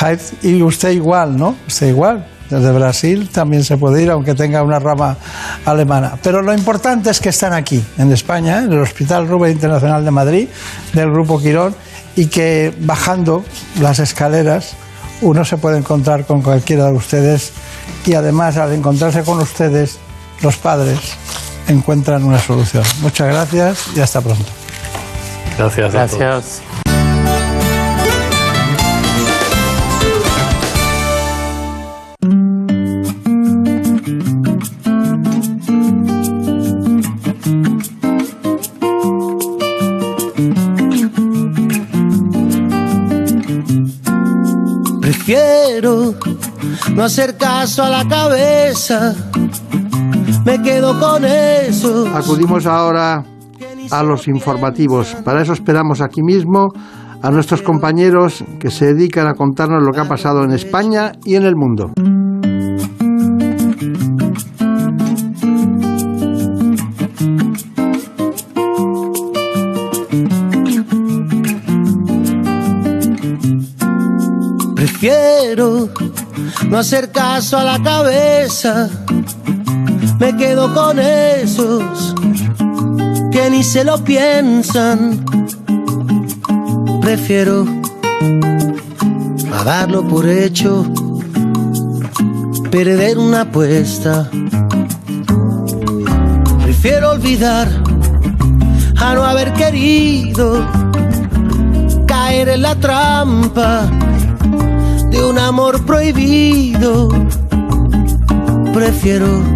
Hyde. Y usted igual, ¿no? Usted igual. Desde Brasil también se puede ir, aunque tenga una rama alemana. Pero lo importante es que están aquí, en España, en el Hospital Rubén Internacional de Madrid, del Grupo Quirón, y que bajando las escaleras uno se puede encontrar con cualquiera de ustedes y además al encontrarse con ustedes, los padres encuentran una solución. Muchas gracias y hasta pronto. Gracias. a todos. Gracias. Prefiero no hacer caso a la cabeza. Me quedo con eso. Acudimos ahora a los informativos. Para eso esperamos aquí mismo a nuestros compañeros que se dedican a contarnos lo que ha pasado en España y en el mundo. Prefiero no hacer caso a la cabeza. Me quedo con esos que ni se lo piensan. Prefiero a darlo por hecho, perder una apuesta. Prefiero olvidar a no haber querido caer en la trampa de un amor prohibido. Prefiero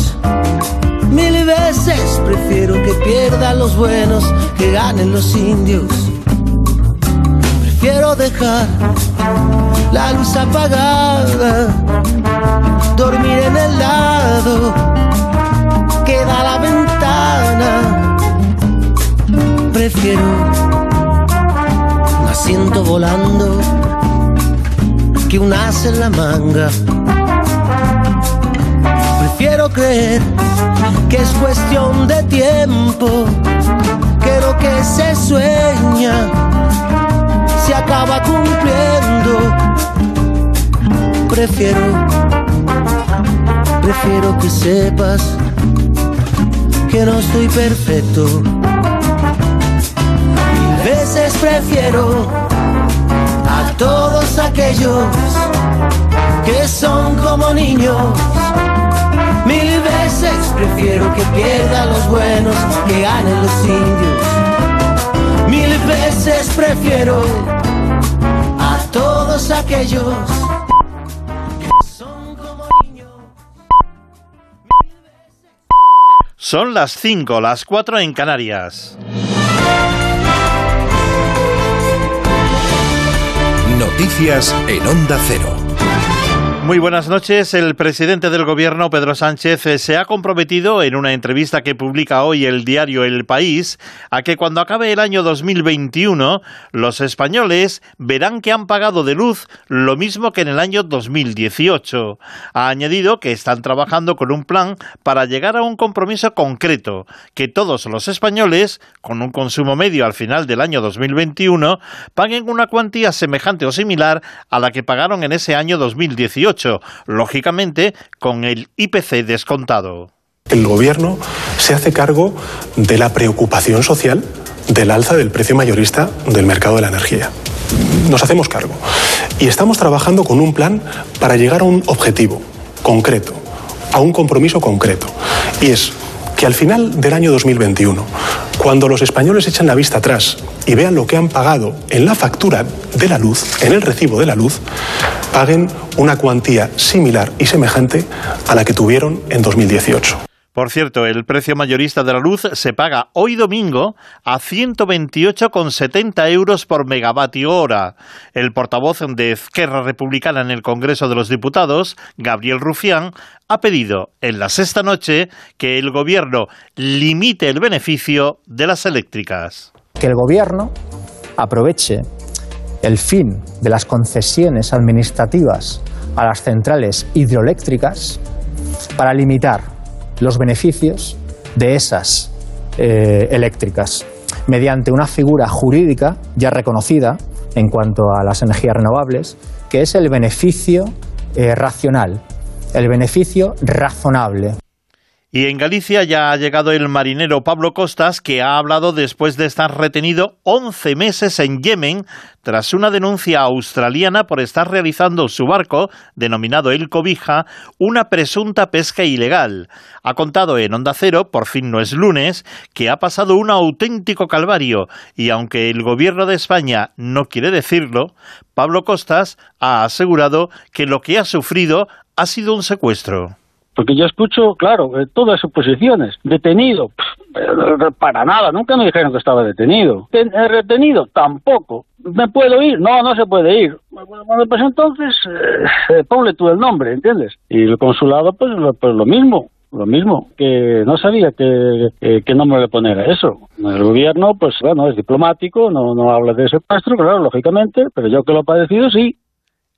Mil veces prefiero que pierdan los buenos que ganen los indios. Prefiero dejar la luz apagada, dormir en el lado que da la ventana. Prefiero un asiento volando que un as en la manga. Prefiero creer que es cuestión de tiempo, que lo que se sueña se acaba cumpliendo. Prefiero, prefiero que sepas que no estoy perfecto. Mil veces prefiero a todos aquellos que son como niños. Mil veces prefiero que pierdan los buenos, que ganen los indios. Mil veces prefiero a todos aquellos Son las 5, las 4 en Canarias. Noticias en Onda Cero. Muy buenas noches. El presidente del gobierno, Pedro Sánchez, eh, se ha comprometido en una entrevista que publica hoy el diario El País a que cuando acabe el año 2021 los españoles verán que han pagado de luz lo mismo que en el año 2018. Ha añadido que están trabajando con un plan para llegar a un compromiso concreto, que todos los españoles, con un consumo medio al final del año 2021, paguen una cuantía semejante o similar a la que pagaron en ese año 2018 lógicamente con el IPC descontado. El Gobierno se hace cargo de la preocupación social del alza del precio mayorista del mercado de la energía. Nos hacemos cargo. Y estamos trabajando con un plan para llegar a un objetivo concreto, a un compromiso concreto. Y es que al final del año 2021, cuando los españoles echan la vista atrás y vean lo que han pagado en la factura de la luz, en el recibo de la luz, paguen una cuantía similar y semejante a la que tuvieron en 2018. Por cierto, el precio mayorista de la luz se paga hoy domingo a 128,70 euros por megavatio hora. El portavoz de Esquerra Republicana en el Congreso de los Diputados, Gabriel Rufián, ha pedido en la sexta noche que el Gobierno limite el beneficio de las eléctricas. Que el Gobierno aproveche el fin de las concesiones administrativas a las centrales hidroeléctricas para limitar los beneficios de esas eh, eléctricas mediante una figura jurídica ya reconocida en cuanto a las energías renovables, que es el beneficio eh, racional, el beneficio razonable. Y en Galicia ya ha llegado el marinero Pablo Costas, que ha hablado después de estar retenido 11 meses en Yemen tras una denuncia australiana por estar realizando su barco, denominado El Cobija, una presunta pesca ilegal. Ha contado en Onda Cero, por fin no es lunes, que ha pasado un auténtico calvario y aunque el gobierno de España no quiere decirlo, Pablo Costas ha asegurado que lo que ha sufrido ha sido un secuestro. Porque yo escucho, claro, eh, todas suposiciones. Detenido, Pff, para nada, nunca me dijeron que estaba detenido. Ten- eh, retenido, tampoco. ¿Me puedo ir? No, no se puede ir. Bueno, pues entonces, eh, eh, ponle tú el nombre, ¿entiendes? Y el consulado, pues, lo, pues lo mismo. Lo mismo, que no sabía que, que, qué nombre le poner a eso. El gobierno, pues bueno, es diplomático, no, no habla de secuestro, claro, lógicamente, pero yo que lo he padecido, sí.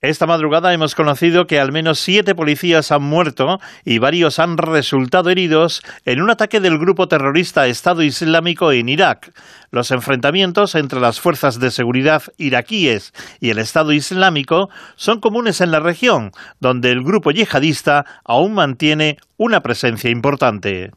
Esta madrugada hemos conocido que al menos siete policías han muerto y varios han resultado heridos en un ataque del grupo terrorista Estado Islámico en Irak. Los enfrentamientos entre las fuerzas de seguridad iraquíes y el Estado Islámico son comunes en la región, donde el grupo yihadista aún mantiene una presencia importante.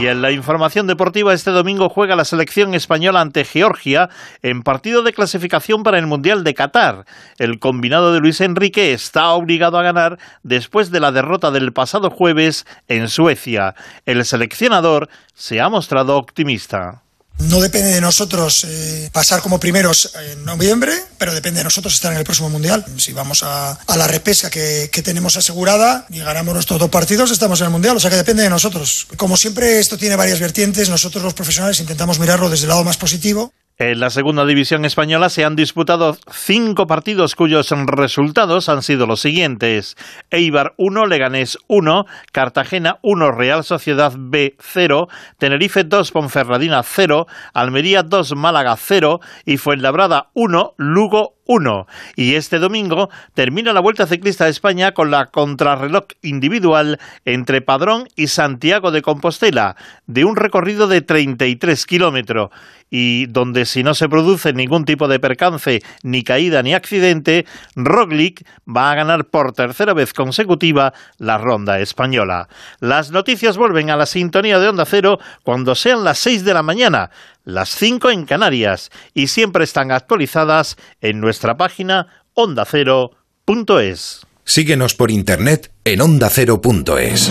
Y en la información deportiva, este domingo juega la selección española ante Georgia en partido de clasificación para el Mundial de Qatar. El combinado de Luis Enrique está obligado a ganar después de la derrota del pasado jueves en Suecia. El seleccionador se ha mostrado optimista. No depende de nosotros eh, pasar como primeros en noviembre, pero depende de nosotros estar en el próximo Mundial. Si vamos a, la repesca que, que tenemos asegurada y ganamos nuestros dos partidos, estamos en el Mundial. O sea que depende de nosotros. Como siempre, esto tiene varias vertientes. Nosotros los profesionales intentamos mirarlo desde el lado más positivo. En la segunda división española se han disputado cinco partidos cuyos resultados han sido los siguientes. Eibar 1, Leganés 1, Cartagena 1, Real Sociedad B 0, Tenerife 2, Ponferradina 0, Almería 2, Málaga 0 y Fuenlabrada 1, Lugo 1. 1. Y este domingo termina la Vuelta Ciclista de España con la contrarreloj individual entre Padrón y Santiago de Compostela, de un recorrido de 33 kilómetros y donde si no se produce ningún tipo de percance, ni caída ni accidente, Roglic va a ganar por tercera vez consecutiva la ronda española. Las noticias vuelven a la sintonía de Onda Cero cuando sean las 6 de la mañana, las 5 en Canarias, y siempre están actualizadas en nuestra página ondacero.es. Síguenos por internet en ondacero.es.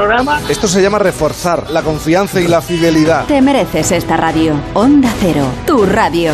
Esto se llama reforzar la confianza y la fidelidad. Te mereces esta radio. Onda Cero, tu radio.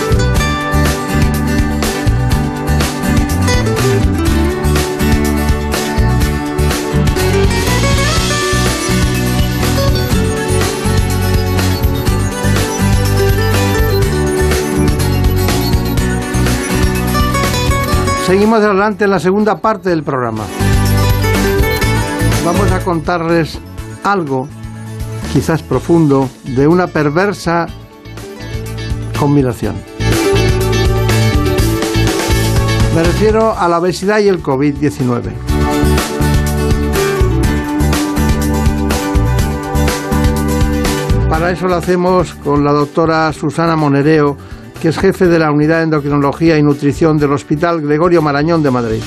Seguimos adelante en la segunda parte del programa. Vamos a contarles algo, quizás profundo, de una perversa combinación. Me refiero a la obesidad y el COVID-19. Para eso lo hacemos con la doctora Susana Monereo, que es jefe de la Unidad de Endocrinología y Nutrición del Hospital Gregorio Marañón de Madrid.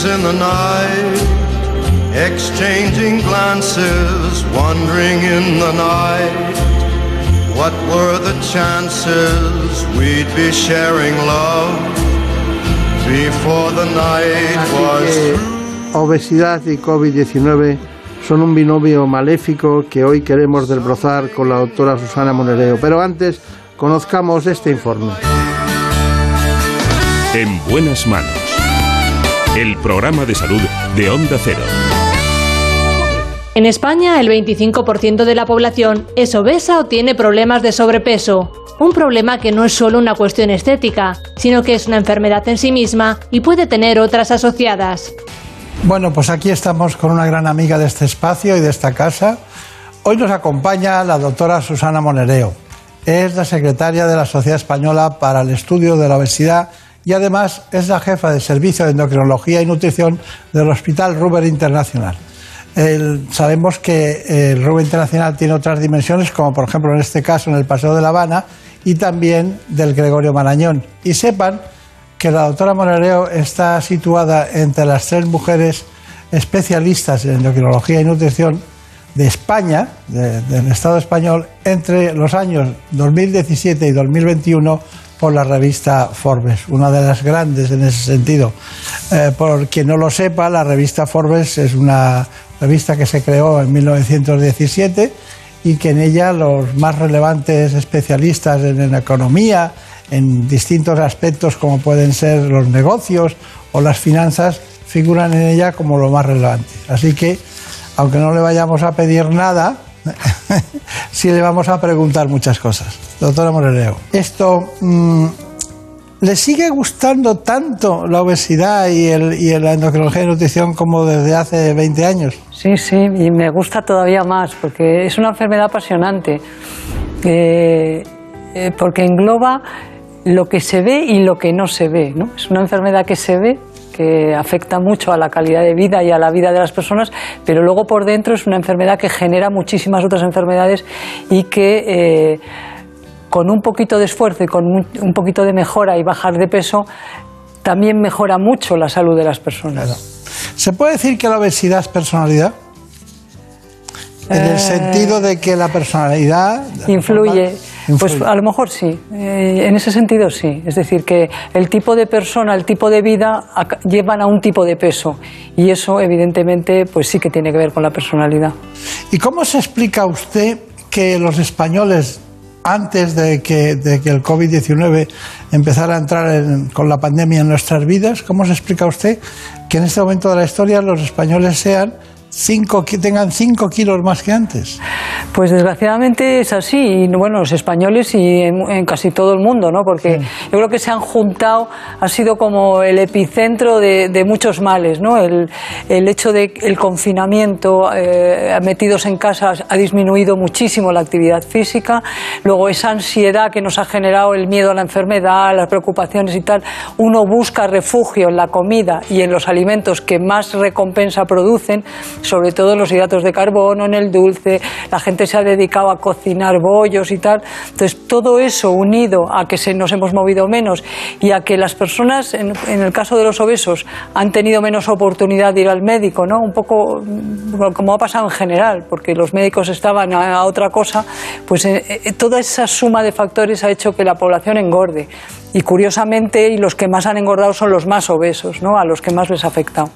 Strangers in the night, exchanging glances, wandering in the night. What were the chances we'd be sharing love before the night was obesidad y COVID-19 son un binomio maléfico que hoy queremos desbrozar con la doctora Susana Monereo. Pero antes, conozcamos este informe. En buenas manos. El programa de salud de Onda Cero. En España, el 25% de la población es obesa o tiene problemas de sobrepeso. Un problema que no es solo una cuestión estética, sino que es una enfermedad en sí misma y puede tener otras asociadas. Bueno, pues aquí estamos con una gran amiga de este espacio y de esta casa. Hoy nos acompaña la doctora Susana Monereo. Es la secretaria de la Sociedad Española para el Estudio de la Obesidad y además es la jefa del Servicio de Endocrinología y Nutrición del Hospital Ruber Internacional. Sabemos que el Ruber Internacional tiene otras dimensiones, como por ejemplo en este caso en el Paseo de La Habana y también del Gregorio Marañón. Y sepan que la doctora Monereo está situada entre las tres mujeres especialistas en endocrinología y nutrición de España, de- del Estado español, entre los años 2017 y 2021 por la revista Forbes, una de las grandes en ese sentido. Eh, por quien no lo sepa, la revista Forbes es una revista que se creó en 1917 y que en ella los más relevantes especialistas en, en economía, en distintos aspectos como pueden ser los negocios o las finanzas, figuran en ella como lo más relevante. Así que, aunque no le vayamos a pedir nada, (laughs) sí le vamos a preguntar muchas cosas. Doctora Moreleo, esto, mm, ¿le sigue gustando tanto la obesidad y, el, y la endocrinología y nutrición como desde hace 20 años? Sí, sí, y me gusta todavía más porque es una enfermedad apasionante, eh, eh, porque engloba lo que se ve y lo que no se ve. ¿no? Es una enfermedad que se ve, que afecta mucho a la calidad de vida y a la vida de las personas, pero luego por dentro es una enfermedad que genera muchísimas otras enfermedades y que eh, con un poquito de esfuerzo y con un, poquito de mejora y bajar de peso también mejora mucho la salud de las personas. ¿Se puede decir que la obesidad es personalidad? En el Eh, sentido de que la personalidad Influye. Pues a lo mejor sí, Eh, en ese sentido sí. Es decir, que el tipo de persona, el tipo de vida llevan a un tipo de peso y eso evidentemente pues sí que tiene que ver con la personalidad. ¿Y cómo se explica usted que los españoles, antes de que, de que el COVID-19 empezara a entrar en- con la pandemia en nuestras vidas, cómo se explica usted que en este momento de la historia los españoles sean cinco, que tengan 5 kilos más que antes? Pues desgraciadamente es así, y bueno, los españoles y en, en casi todo el mundo, ¿no? Porque yo creo que se han juntado, ha sido como el epicentro de, de muchos males, ¿no? El, el hecho de el confinamiento, eh, metidos en casa, ha disminuido muchísimo la actividad física, luego esa ansiedad que nos ha generado el miedo a la enfermedad, las preocupaciones y tal, uno busca refugio en la comida y en los alimentos que más recompensa producen, sobre todo los hidratos de carbono, en el dulce, la gente se ha dedicado a cocinar bollos y tal. Entonces, todo eso unido a que nos hemos movido menos y a que las personas, en, el caso de los obesos, han tenido menos oportunidad de ir al médico, ¿no? Un poco mm, como ha pasado en general, porque los médicos estaban a, a otra cosa, pues eh, eh, toda esa suma de factores ha hecho que la población engorde. Y curiosamente, y los que más han engordado son los más obesos, ¿no? A los que más les ha afectado.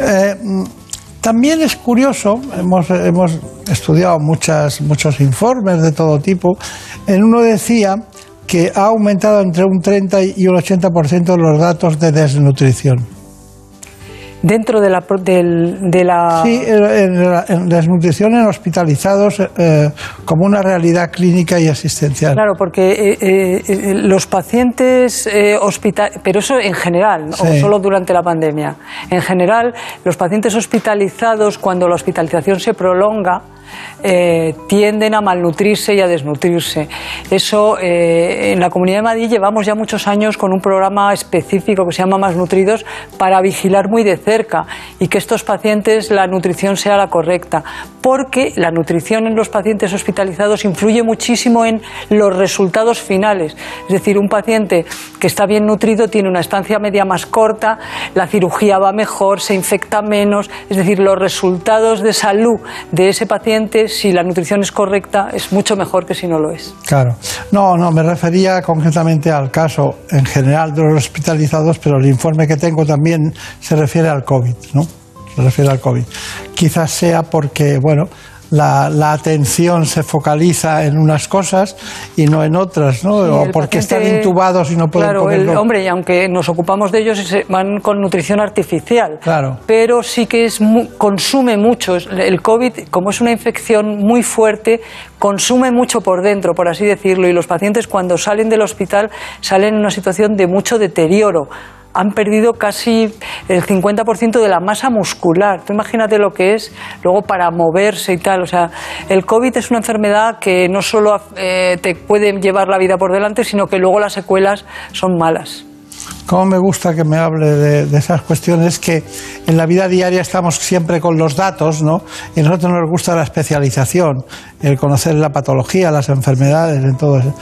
Eh, mm, también es curioso, hemos, hemos estudiado muchos informes de todo tipo, en uno decía que ha aumentado entre un 30 y un 80% los datos de desnutrición. Dentro de la... del- de la... Sí, en, la- en desnutrición en hospitalizados eh, como una realidad clínica y asistencial. Claro, porque eh, eh, eh, los pacientes eh, hospital, pero eso en general, Sí. o solo durante la pandemia. En general, los pacientes hospitalizados, cuando la hospitalización se prolonga, eh, tienden a malnutrirse y a desnutrirse. Eso eh, en la Comunidad de Madrid llevamos ya muchos años con un programa específico que se llama Más Nutridos para vigilar muy de cerca y que estos pacientes la nutrición sea la correcta, porque la nutrición en los pacientes hospitalizados influye muchísimo en los resultados finales. Es decir, un paciente que está bien nutrido tiene una estancia media más corta, la cirugía va mejor, se infecta menos, es decir, los resultados de salud de ese paciente, si la nutrición es correcta, es mucho mejor que si no lo es. Claro. No, no, me refería concretamente al caso en general de los hospitalizados, pero el informe que tengo también se refiere al COVID, ¿no? Se refiere al COVID. Quizás sea porque, bueno, la, la atención se focaliza en unas cosas y no en otras, ¿no? Sí, o porque paciente- están intubados y no pueden claro, el- hombre, y aunque nos ocupamos de ellos, van con nutrición artificial. Claro. Pero sí que es consume mucho. El COVID, como es una infección muy fuerte, consume mucho por dentro, por así decirlo. Y los pacientes, cuando salen del hospital, salen en una situación de mucho deterioro. Han perdido casi el 50% de la masa muscular. Tú imagínate lo que es luego para moverse y tal. O sea, el COVID es una enfermedad que no solo eh, te puede llevar la vida por delante, sino que luego las secuelas son malas. Cómo me gusta que me hable de, de esas cuestiones que en la vida diaria estamos siempre con los datos, ¿no? Y a nosotros nos gusta la especialización, el conocer la patología, las enfermedades, en todo eso.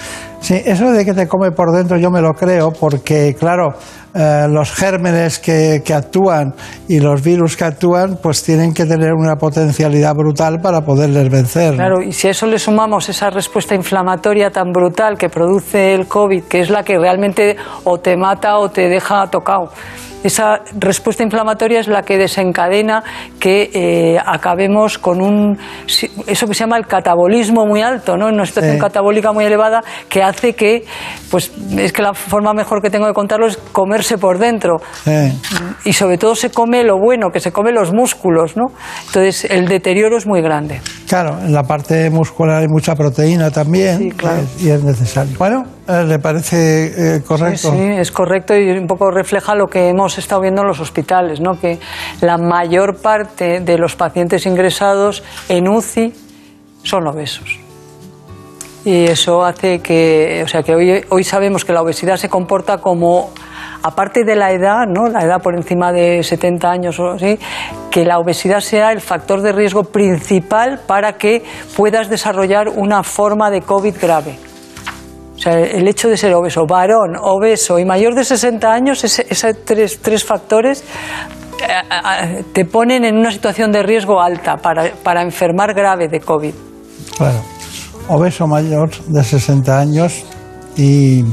Sí, eso de que te come por dentro yo me lo creo porque, claro, eh, los gérmenes que, que actúan y los virus que actúan pues tienen que tener una potencialidad brutal para poderles vencer. ¿no? Claro, y si a eso le sumamos esa respuesta inflamatoria tan brutal que produce el COVID, que es la que realmente o te mata o te deja tocado. Esa respuesta inflamatoria es la que desencadena que eh, acabemos con un eso que se llama el catabolismo muy alto, ¿no? Una situación Sí. catabólica muy elevada que hace que, pues es que la forma mejor que tengo de contarlo es comerse por dentro Eh, y sobre todo se come lo bueno, que se come los músculos, ¿no? Entonces el deterioro es muy grande. claro, en la parte muscular hay mucha proteína también eh, y es necesario. Bueno, ¿le parece eh, correcto? Sí, sí, es correcto y un poco refleja lo que hemos estado viendo en los hospitales, ¿no? que la mayor parte de los pacientes ingresados en UCI son obesos. Y eso hace que, o sea, que hoy, hoy sabemos que la obesidad se comporta como, aparte de la edad, ¿no? la edad por encima de 70 años o así, que la obesidad sea el factor de riesgo principal para que puedas desarrollar una forma de COVID grave. O sea, el hecho de ser obeso, varón, obeso y mayor de 60 años, esos tres, tres factores eh, eh, te ponen en una situación de riesgo alta para, para enfermar grave de COVID. Claro. Obeso mayor de 60 años y,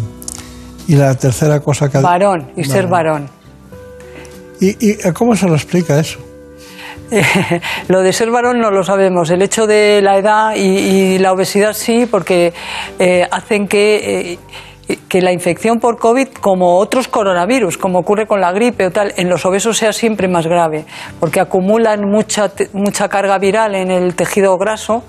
y la tercera cosa que... Varón y ser varón. ¿Y, y eh, cómo se lo explica eso? (laughs) lo de ser varón no lo sabemos. El hecho de la edad y, y la obesidad sí, porque eh, hacen que, eh, que la infección por COVID, como otros coronavirus, como ocurre con la gripe o tal, en los obesos sea siempre más grave, porque acumulan mucha, mucha carga viral en el tejido graso.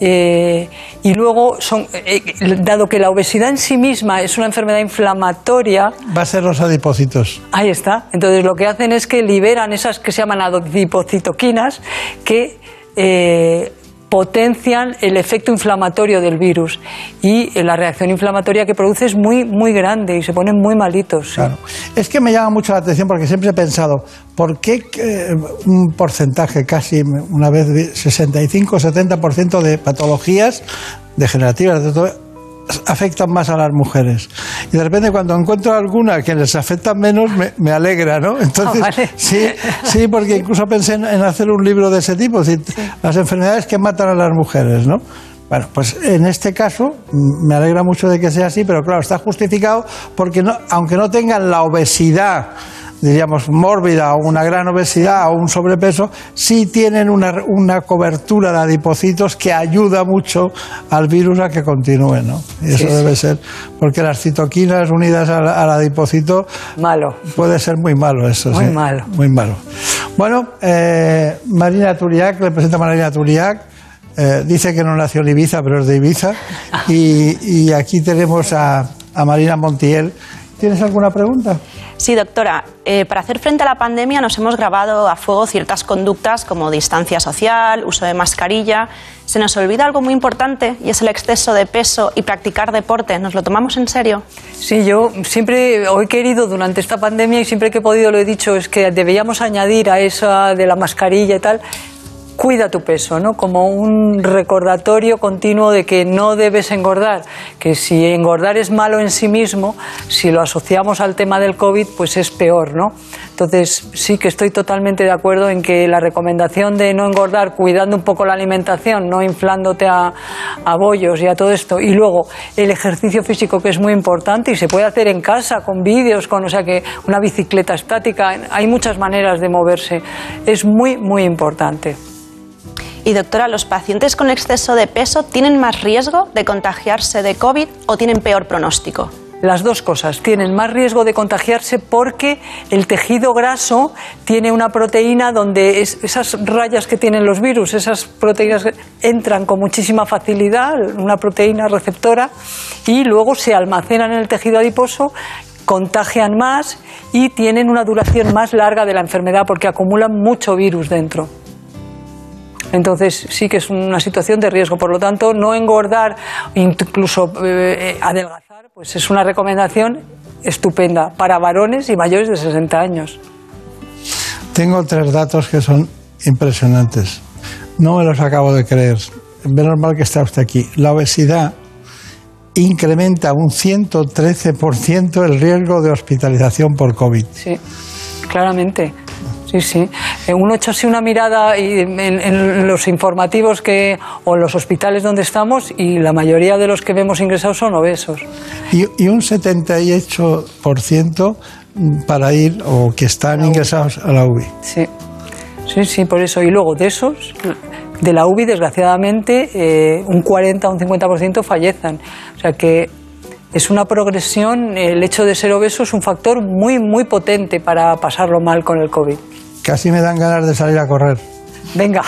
Eh, y luego, son, eh, dado que la obesidad en sí misma es una enfermedad inflamatoria, Va a ser los adipocitos. Ahí está. Entonces lo que hacen es que liberan esas que se llaman adipocitoquinas que eh, potencian el efecto inflamatorio del virus y eh, la reacción inflamatoria que produce es muy muy grande y se ponen muy malitos. sí. Es que me llama mucho la atención porque siempre he pensado, ¿por qué eh, un porcentaje, casi una vez de 65-70% de patologías degenerativas de todo, afectan más a las mujeres? Y de repente cuando encuentro alguna que les afecta menos, me, me alegra, ¿no? Entonces, Ah, vale. sí, sí, porque incluso pensé en, en hacer un libro de ese tipo, es decir, las enfermedades que matan a las mujeres, ¿no? Bueno, pues en este caso mm, me alegra mucho de que sea así, pero claro, está justificado porque no, aunque no tengan la obesidad, diríamos, mórbida o una gran obesidad o un sobrepeso, sí tienen una, una cobertura de adipocitos que ayuda mucho al virus a que continúe, ¿no? Y eso Sí, sí. debe ser, porque las citoquinas unidas al, al adipocito... Malo. Puede ser muy malo eso, Muy sí. malo. Muy malo. Bueno, eh, Marina Turiac, le presenta a Marina Turiac. eh, dice que no nació en Ibiza, pero es de Ibiza. (laughs) Y, y aquí tenemos a, a Marina Montiel. ¿Tienes alguna pregunta? Sí, doctora. Eh, para hacer frente a la pandemia nos hemos grabado a fuego ciertas conductas como distancia social, uso de mascarilla. Se nos olvida algo muy importante y es el exceso de peso y practicar deporte. ¿Nos lo tomamos en serio? Sí, yo siempre he querido durante esta pandemia y siempre que he podido lo he dicho, es que deberíamos añadir a esa de la mascarilla y tal, cuida tu peso, ¿no? Como un recordatorio continuo de que no debes engordar, que si engordar es malo en sí mismo, si lo asociamos al tema del COVID, pues es peor, ¿no? Entonces sí que estoy totalmente de acuerdo en que la recomendación de no engordar, cuidando un poco la alimentación, no inflándote a, a bollos y a todo esto, y luego el ejercicio físico que es muy importante y se puede hacer en casa con vídeos, con, o sea que una bicicleta estática, hay muchas maneras de moverse, es muy muy importante. Y doctora, ¿los pacientes con exceso de peso tienen más riesgo de contagiarse de COVID o tienen peor pronóstico? Las dos cosas. Tienen más riesgo de contagiarse porque el tejido graso tiene una proteína donde es- esas rayas que tienen los virus, esas proteínas entran con muchísima facilidad, una proteína receptora, y luego se almacenan en el tejido adiposo contagian más y tienen una duración más larga de la enfermedad porque acumulan mucho virus dentro. Entonces sí que es una situación de riesgo. Por lo tanto, no engordar, incluso eh, adelgazar, pues es una recomendación estupenda para varones y mayores de 60 años. Tengo tres datos que son impresionantes. No me los acabo de creer. Menos mal que está usted aquí. La obesidad incrementa un 113% el riesgo de hospitalización por COVID. Sí, claramente. Sí, sí. Eh, Uno echa así una mirada y en, en los informativos que, o en los hospitales donde estamos y la mayoría de los que vemos ingresados son obesos. Y, y un 78% para ir o que están ingresados a la UBI. Sí, sí, sí, por eso. Y luego de esos, de la UBI, desgraciadamente, eh, un 40 o un 50% fallecen. O sea que es una progresión, el hecho de ser obeso es un factor muy, muy potente para pasarlo mal con el COVID. Casi me dan ganas de salir a correr. Venga.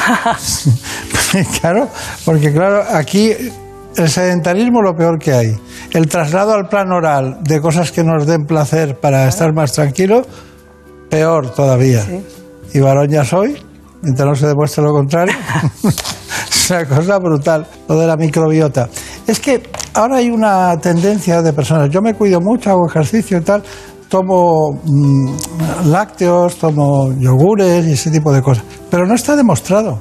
(laughs) claro, porque claro, aquí el sedentarismo es lo peor que hay. El traslado al plan oral de cosas que nos den placer para estar más tranquilos, peor todavía. Y varón ya soy, mientras no se demuestre lo contrario. (laughs) es una cosa brutal, lo de la microbiota. Es que ahora hay una tendencia de personas, yo me cuido mucho, hago ejercicio y tal, tomo mm, lácteos, tomo yogures y ese tipo de cosas, pero no está demostrado.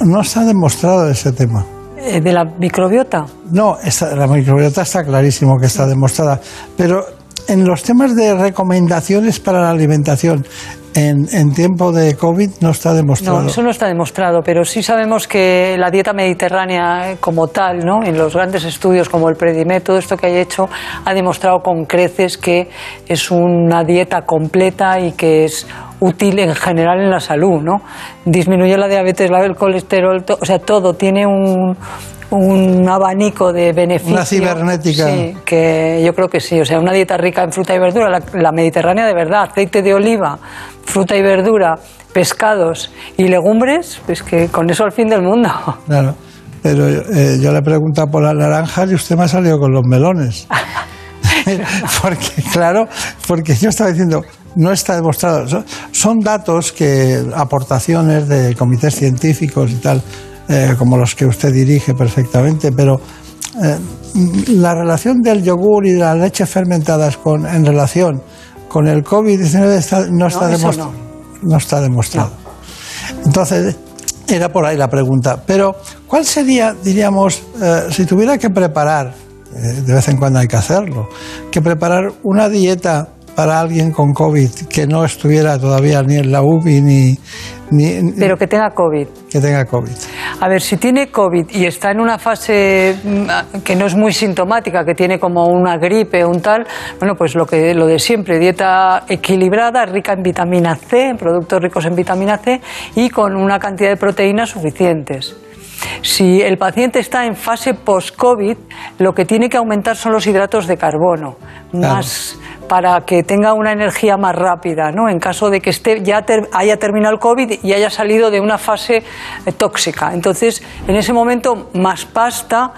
No está demostrado ese tema. Eh, ¿De la microbiota? No, esta- la microbiota está clarísimo que está demostrada, pero en los temas de recomendaciones para la alimentación en, tiempo de COVID no está demostrado. No, eso no está demostrado, pero sí sabemos que la dieta mediterránea como tal, ¿no? en los grandes estudios como el Predimed, todo esto que hay hecho, ha demostrado con creces que es una dieta completa y que es útil en general en la salud. ¿no? Disminuye la diabetes, la- el colesterol, o sea, todo tiene un, un abanico de beneficios. Una cibernética. Sí, que yo creo que sí. O sea, una dieta rica en fruta y verdura, la, la mediterránea de verdad, aceite de oliva, fruta y verdura, pescados y legumbres, pues que con eso al fin del mundo. (laughs) Claro, pero eh, yo le he preguntado por las naranjas y usted me ha salido con los melones. (laughs) porque, claro, porque yo estaba diciendo, no está demostrado. Son, son datos que, aportaciones de comités científicos y tal, eh, como los que usted dirige perfectamente, pero eh, la relación del yogur y de las leches fermentadas con, en relación con el COVID-19 está- no está demostrado. No está demostrado. Entonces, era por ahí la pregunta. Pero, ¿cuál sería, diríamos, eh, si tuviera que preparar, de vez en cuando hay que hacerlo, que preparar una dieta para alguien con COVID que no estuviera todavía ni en la UBI ni, ni Pero que tenga COVID. que tenga COVID? A ver, si tiene COVID y está en una fase mm, que no es muy sintomática, que tiene como una gripe o un tal, bueno, pues lo, que, lo de siempre, dieta equilibrada, rica en vitamina C, en productos ricos en vitamina C y con una cantidad de proteínas suficientes. Si el paciente está en fase post-COVID, lo que tiene que aumentar son los hidratos de carbono, más para que tenga una energía más rápida, ¿no? En caso de que esté, ya ter- haya terminado el COVID y haya salido de una fase eh, tóxica. Entonces, en ese momento, más pasta,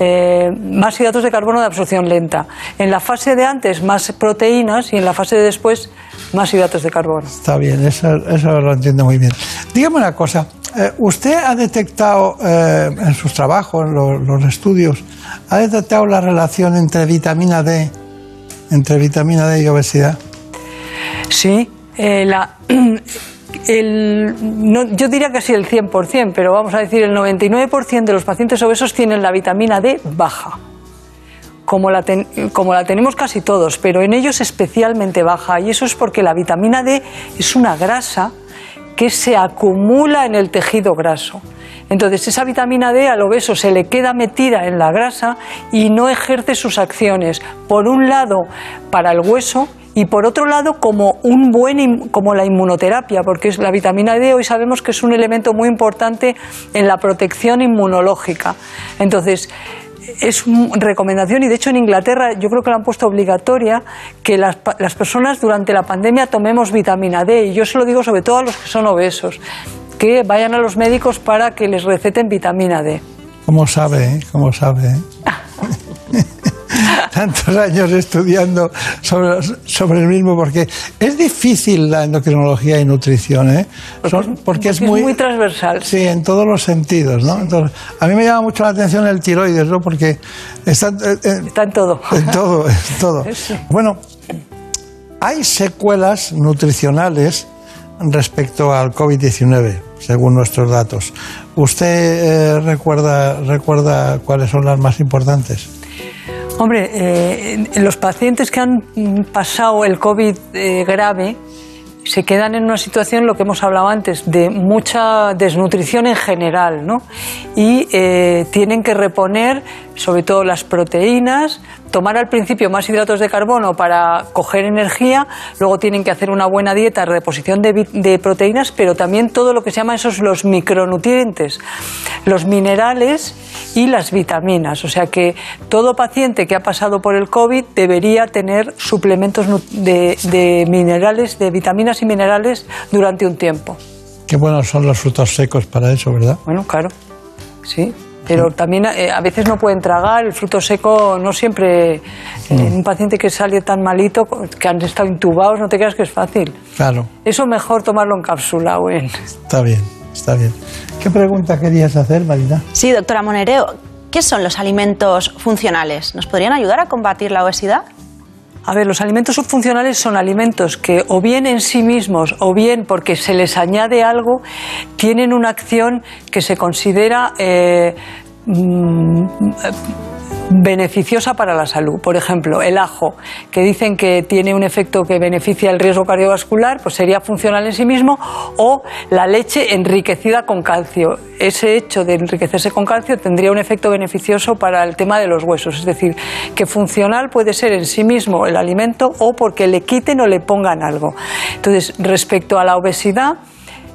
eh, más hidratos de carbono de absorción lenta. En la fase de antes, más proteínas y en la fase de después, más hidratos de carbono. Está bien, eso, lo entiendo muy bien. Dígame una cosa, eh, ¿usted ha detectado eh, en sus trabajos, en lo- los estudios, ha detectado la relación entre vitamina D, entre vitamina D y obesidad? Sí, eh, la, (clears throat) el- no, yo diría casi el 100%, pero vamos a decir el 99% de los pacientes obesos tienen la vitamina D baja. Como la, ten- como la tenemos casi todos, pero en ellos especialmente baja. Y eso es porque la vitamina D es una grasa que se acumula en el tejido graso. Entonces, esa vitamina D al obeso se le queda metida en la grasa y no ejerce sus acciones. Por un lado, para el hueso y por otro lado, como, un buen, como la inmunoterapia, porque la vitamina D hoy sabemos que es un elemento muy importante en la protección inmunológica. Entonces, es una recomendación y de hecho en Inglaterra yo creo que la han puesto obligatoria que las, las personas durante la pandemia tomemos vitamina D y yo se lo digo sobre todo a los que son obesos que vayan a los médicos para que les receten vitamina D. ¿Cómo sabe? eh? ¿Cómo sabe? (laughs) (laughs) Tantos años estudiando sobre, sobre el mismo, porque es difícil la endocrinología y nutrición, ¿eh? Son- porque, es, muy, transversal. Sí, en todos los sentidos, ¿no? Entonces, a mí me llama mucho la atención el tiroides, ¿no? Porque está, eh, eh, Está en todo. en todo, en (laughs) todo. Bueno, hay secuelas nutricionales respecto al COVID-19, según nuestros datos. ¿Usted eh, recuerda, recuerda cuáles son las más importantes? Hombre, eh, los pacientes que han pasado el COVID eh, grave se quedan en una situación, lo que hemos hablado antes, de mucha desnutrición en general, ¿no? Y eh, tienen que reponer, sobre todo las proteínas, tomar al principio más hidratos de carbono para coger energía, luego tienen que hacer una buena dieta, reposición de, proteínas, pero también todo lo que se llama esos los micronutrientes, los minerales y las vitaminas. O sea que todo paciente que ha pasado por el COVID debería tener suplementos de, de minerales, de vitaminas y minerales durante un tiempo. Qué buenos son los frutos secos para eso, ¿verdad? Bueno, claro, sí. Pero también eh, a veces no pueden tragar, el fruto seco no siempre. eh, En un paciente que sale tan malito, que han estado intubados, no te creas que es fácil. Claro, Eso mejor tomarlo en cápsula o en. está bien, está bien. ¿Qué pregunta querías hacer, Marina? Sí, doctora Monereo, ¿qué son los alimentos funcionales? ¿Nos podrían ayudar a combatir la obesidad? A ver, los alimentos subfuncionales son alimentos que o bien en sí mismos o bien porque se les añade algo, tienen una acción que se considera eh, mm, beneficiosa para la salud. Por ejemplo, el ajo, que dicen que tiene un efecto que beneficia el riesgo cardiovascular, pues sería funcional en sí mismo, o la leche enriquecida con calcio. Ese hecho de enriquecerse con calcio tendría un efecto beneficioso para el tema de los huesos. Es decir, que funcional puede ser en sí mismo el alimento o porque le quiten o le pongan algo. Entonces, respecto a la obesidad,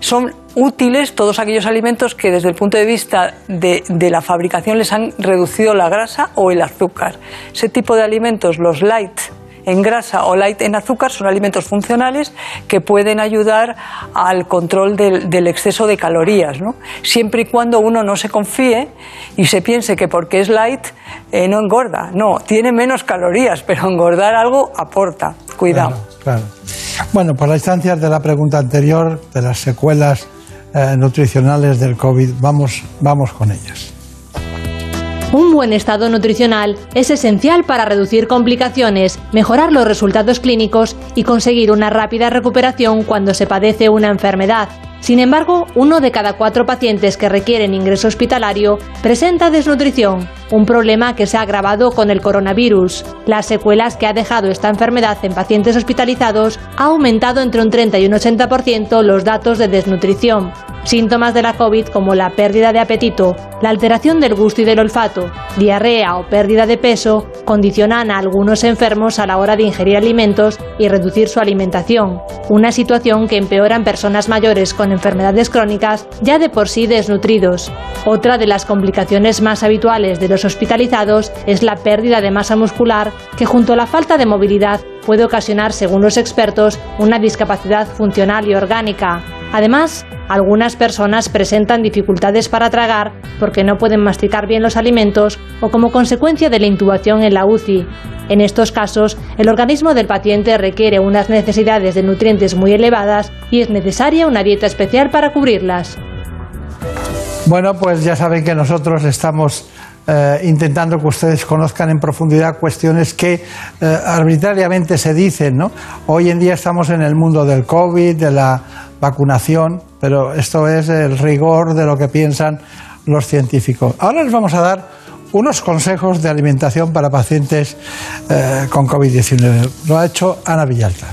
son útiles todos aquellos alimentos que desde el punto de vista de, de la fabricación les han reducido la grasa o el azúcar. Ese tipo de alimentos, los light en grasa o light en azúcar, son alimentos funcionales que pueden ayudar al control del, exceso de calorías, ¿no? siempre y cuando uno no se confíe y se piense que porque es light eh, no engorda. No, tiene menos calorías, (laughs) pero engordar algo aporta. Cuidado. Claro. Bueno, por las instancias de la pregunta anterior, de las secuelas eh, nutricionales del COVID, vamos, vamos con ellas. Un buen estado nutricional es esencial para reducir complicaciones, mejorar los resultados clínicos y conseguir una rápida recuperación cuando se padece una enfermedad. Sin embargo, uno de cada cuatro pacientes que requieren ingreso hospitalario presenta desnutrición, un problema que se ha agravado con el coronavirus. Las secuelas que ha dejado esta enfermedad en pacientes hospitalizados ha aumentado entre un 30 y un 80% los datos de desnutrición. Síntomas de la COVID como la pérdida de apetito, la alteración del gusto y del olfato, diarrea o pérdida de peso condicionan a algunos enfermos a la hora de ingerir alimentos y reducir su alimentación, una situación que empeora en personas mayores con enfermedades crónicas ya de por sí desnutridos. Otra de las complicaciones más habituales de los hospitalizados es la pérdida de masa muscular que junto a la falta de movilidad puede ocasionar, según los expertos, una discapacidad funcional y orgánica. Además, algunas personas presentan dificultades para tragar porque no pueden masticar bien los alimentos o como consecuencia de la intubación en la UCI. En estos casos, el organismo del paciente requiere unas necesidades de nutrientes muy elevadas y es necesaria una dieta especial para cubrirlas. Bueno, pues ya saben que nosotros estamos eh, intentando que ustedes conozcan en profundidad cuestiones que eh, arbitrariamente se dicen, ¿no? Hoy en día estamos en el mundo del COVID, de la vacunación, pero esto es el rigor de lo que piensan los científicos. Ahora les vamos a dar unos consejos de alimentación para pacientes eh, con COVID-19. Lo ha hecho Ana Villalta.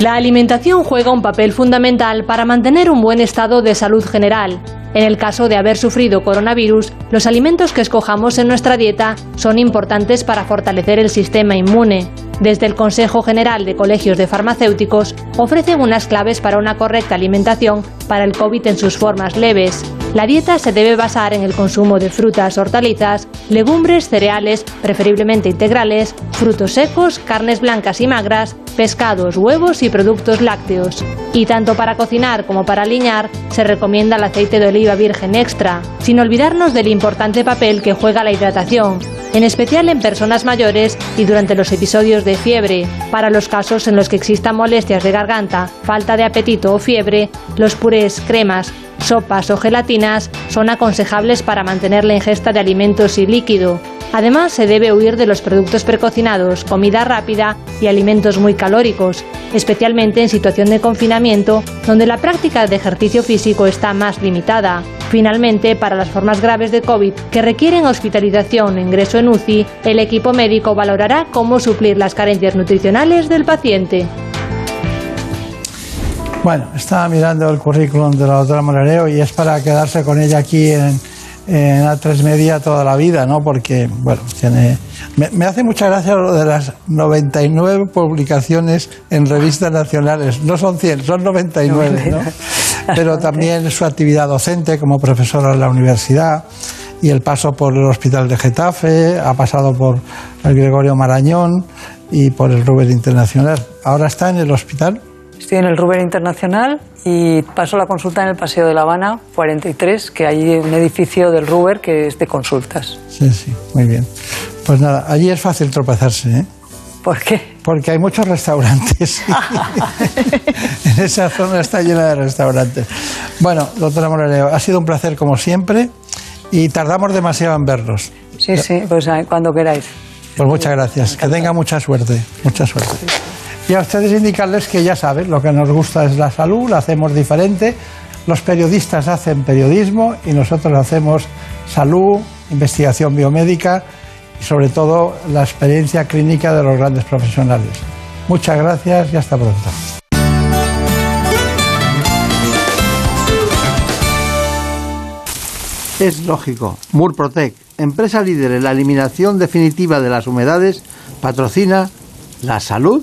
La alimentación juega un papel fundamental para mantener un buen estado de salud general. En el caso de haber sufrido coronavirus, los alimentos que escojamos en nuestra dieta son importantes para fortalecer el sistema inmune. Desde el Consejo General de Colegios de Farmacéuticos ofrecen unas claves para una correcta alimentación para el COVID en sus formas leves. La dieta se debe basar en el consumo de frutas, hortalizas, legumbres, cereales, preferiblemente integrales, frutos secos, carnes blancas y magras, pescados, huevos y productos lácteos. Y tanto para cocinar como para aliñar se recomienda el aceite de oliva virgen extra, sin olvidarnos del importante papel que juega la hidratación, en especial en personas mayores y durante los episodios de fiebre. Para los casos en los que existan molestias de garganta, falta de apetito o fiebre, los purés, cremas, sopas o gelatinas son aconsejables para mantener la ingesta de alimentos y líquido. Además, se debe huir de los productos precocinados, comida rápida y alimentos muy calóricos, especialmente en situación de confinamiento, donde la práctica de ejercicio físico está más limitada. Finalmente, para las formas graves de COVID que requieren hospitalización e ingreso en UCI, el equipo médico valorará cómo suplir las carencias nutricionales del paciente. Bueno, estaba mirando el currículum de la doctora Morareo y es para quedarse con ella aquí en, en A3 Media toda la vida, ¿no? Porque, bueno, tiene... Me, me hace mucha gracia lo de las 99 publicaciones en revistas nacionales. No son 100, son 99, ¿no? (laughs) Pero también su actividad docente como profesora en la universidad y el paso por el Hospital de Getafe, ha pasado por el Gregorio Marañón y por el Ruber Internacional. Ahora está en el hospital. Estoy en el Ruber Internacional y paso la consulta en el Paseo de La Habana 43, que hay un edificio del Ruber que es de consultas. Sí, sí, muy bien. Pues nada, allí es fácil tropezarse, ¿eh? ¿Por qué? Porque hay muchos restaurantes. (laughs) (laughs) en esa zona está llena de restaurantes. Bueno, doctora Moreleo, ha sido un placer como siempre y tardamos demasiado en verlos. Sí, sí, pues ah, cuando queráis. Pues muchas gracias. Que tenga mucha suerte. Mucha suerte. Y a ustedes indicarles que ya saben, lo que nos gusta es la salud, la hacemos diferente. Los periodistas hacen periodismo y nosotros hacemos salud, investigación biomédica y sobre todo la experiencia clínica de los grandes profesionales. Muchas gracias y hasta pronto. Es lógico. Murprotec, empresa líder en la eliminación definitiva de las humedades, patrocina la salud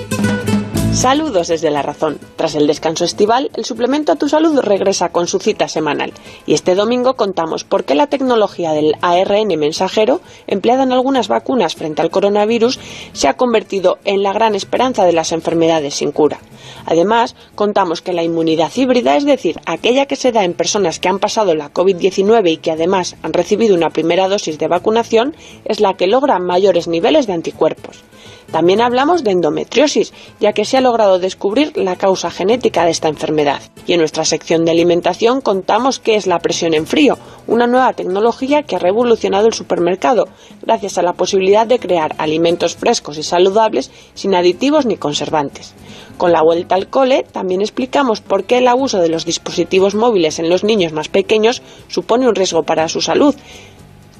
Saludos desde La Razón. Tras el descanso estival, el suplemento a tu salud regresa con su cita semanal. Y este domingo contamos por qué la tecnología del ARN mensajero, empleada en algunas vacunas frente al coronavirus, se ha convertido en la gran esperanza de las enfermedades sin cura. Además, contamos que la inmunidad híbrida, es decir, aquella que se da en personas que han pasado la COVID-19 y que además han recibido una primera dosis de vacunación, es la que logra mayores niveles de anticuerpos. También hablamos de endometriosis, ya que se ha logrado descubrir la causa genética de esta enfermedad. Y en nuestra sección de alimentación contamos qué es la presión en frío, una nueva tecnología que ha revolucionado el supermercado, gracias a la posibilidad de crear alimentos frescos y saludables sin aditivos ni conservantes. Con la vuelta al cole también explicamos por qué el abuso de los dispositivos móviles en los niños más pequeños supone un riesgo para su salud,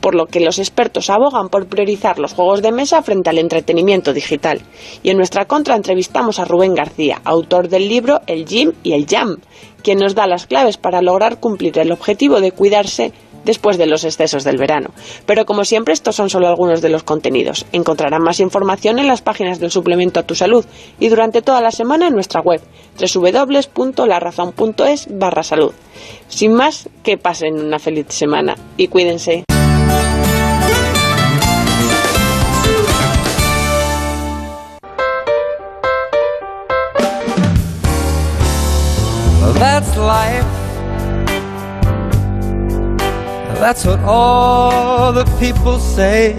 por lo que los expertos abogan por priorizar los juegos de mesa frente al entretenimiento digital. Y en nuestra contra entrevistamos a Rubén García, autor del libro El Gym y el Jam, quien nos da las claves para lograr cumplir el objetivo de cuidarse después de los excesos del verano. Pero como siempre, estos son solo algunos de los contenidos. Encontrarán más información en las páginas del suplemento a tu salud y durante toda la semana en nuestra web www.larazón.es barra salud. Sin más, que pasen una feliz semana y cuídense. That's life. That's what all the people say.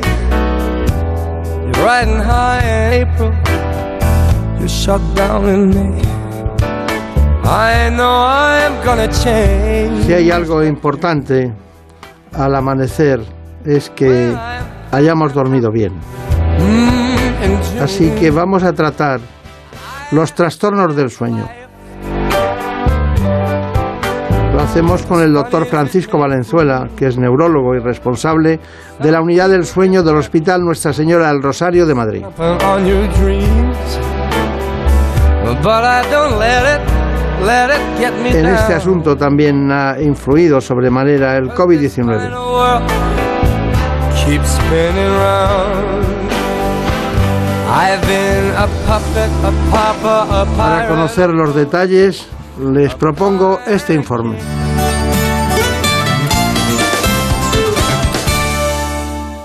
You're riding high in April. You're shut down in May. I know I'm gonna change. Si hay algo importante al amanecer es que hayamos dormido bien. Así que vamos a tratar los trastornos del sueño. Hacemos con el doctor Francisco Valenzuela, que es neurólogo y responsable de la unidad del sueño del Hospital Nuestra Señora del Rosario de Madrid. En este asunto también ha influido sobremanera el COVID-19. The world keeps spinning round. I've been a puppet, a pauper, a Para conocer los detalles, les propongo este informe.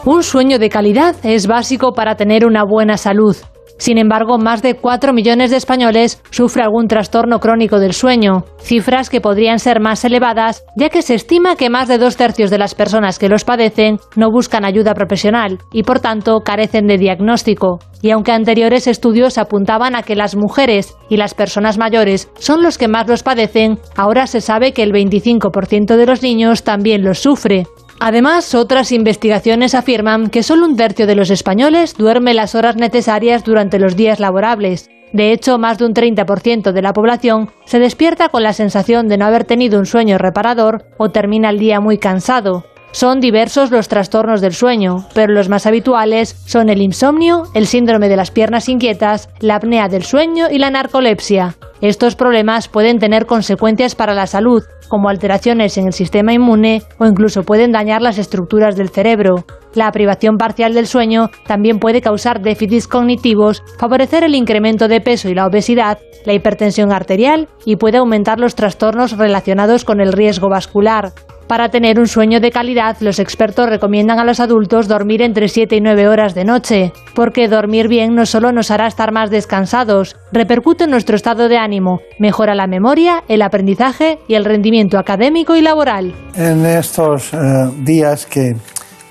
Un sueño de calidad es básico para tener una buena salud. Sin embargo, más de 4 millones de españoles sufren algún trastorno crónico del sueño, cifras que podrían ser más elevadas, ya que se estima que más de dos tercios de las personas que los padecen no buscan ayuda profesional y, por tanto, carecen de diagnóstico. Y aunque anteriores estudios apuntaban a que las mujeres y las personas mayores son los que más los padecen, ahora se sabe que el 25% de los niños también los sufre. Además, otras investigaciones afirman que solo un tercio de los españoles duerme las horas necesarias durante los días laborables. De hecho, más de un 30% de la población se despierta con la sensación de no haber tenido un sueño reparador o termina el día muy cansado. Son diversos los trastornos del sueño, pero los más habituales son el insomnio, el síndrome de las piernas inquietas, la apnea del sueño y la narcolepsia. Estos problemas pueden tener consecuencias para la salud, como alteraciones en el sistema inmune o incluso pueden dañar las estructuras del cerebro. La privación parcial del sueño también puede causar déficits cognitivos, favorecer el incremento de peso y la obesidad, la hipertensión arterial y puede aumentar los trastornos relacionados con el riesgo vascular. Para tener un sueño de calidad, los expertos recomiendan a los adultos dormir entre 7 y 9 horas de noche, porque dormir bien no solo nos hará estar más descansados, repercute en nuestro estado de ánimo, mejora la memoria, el aprendizaje y el rendimiento académico y laboral. En estos eh, días que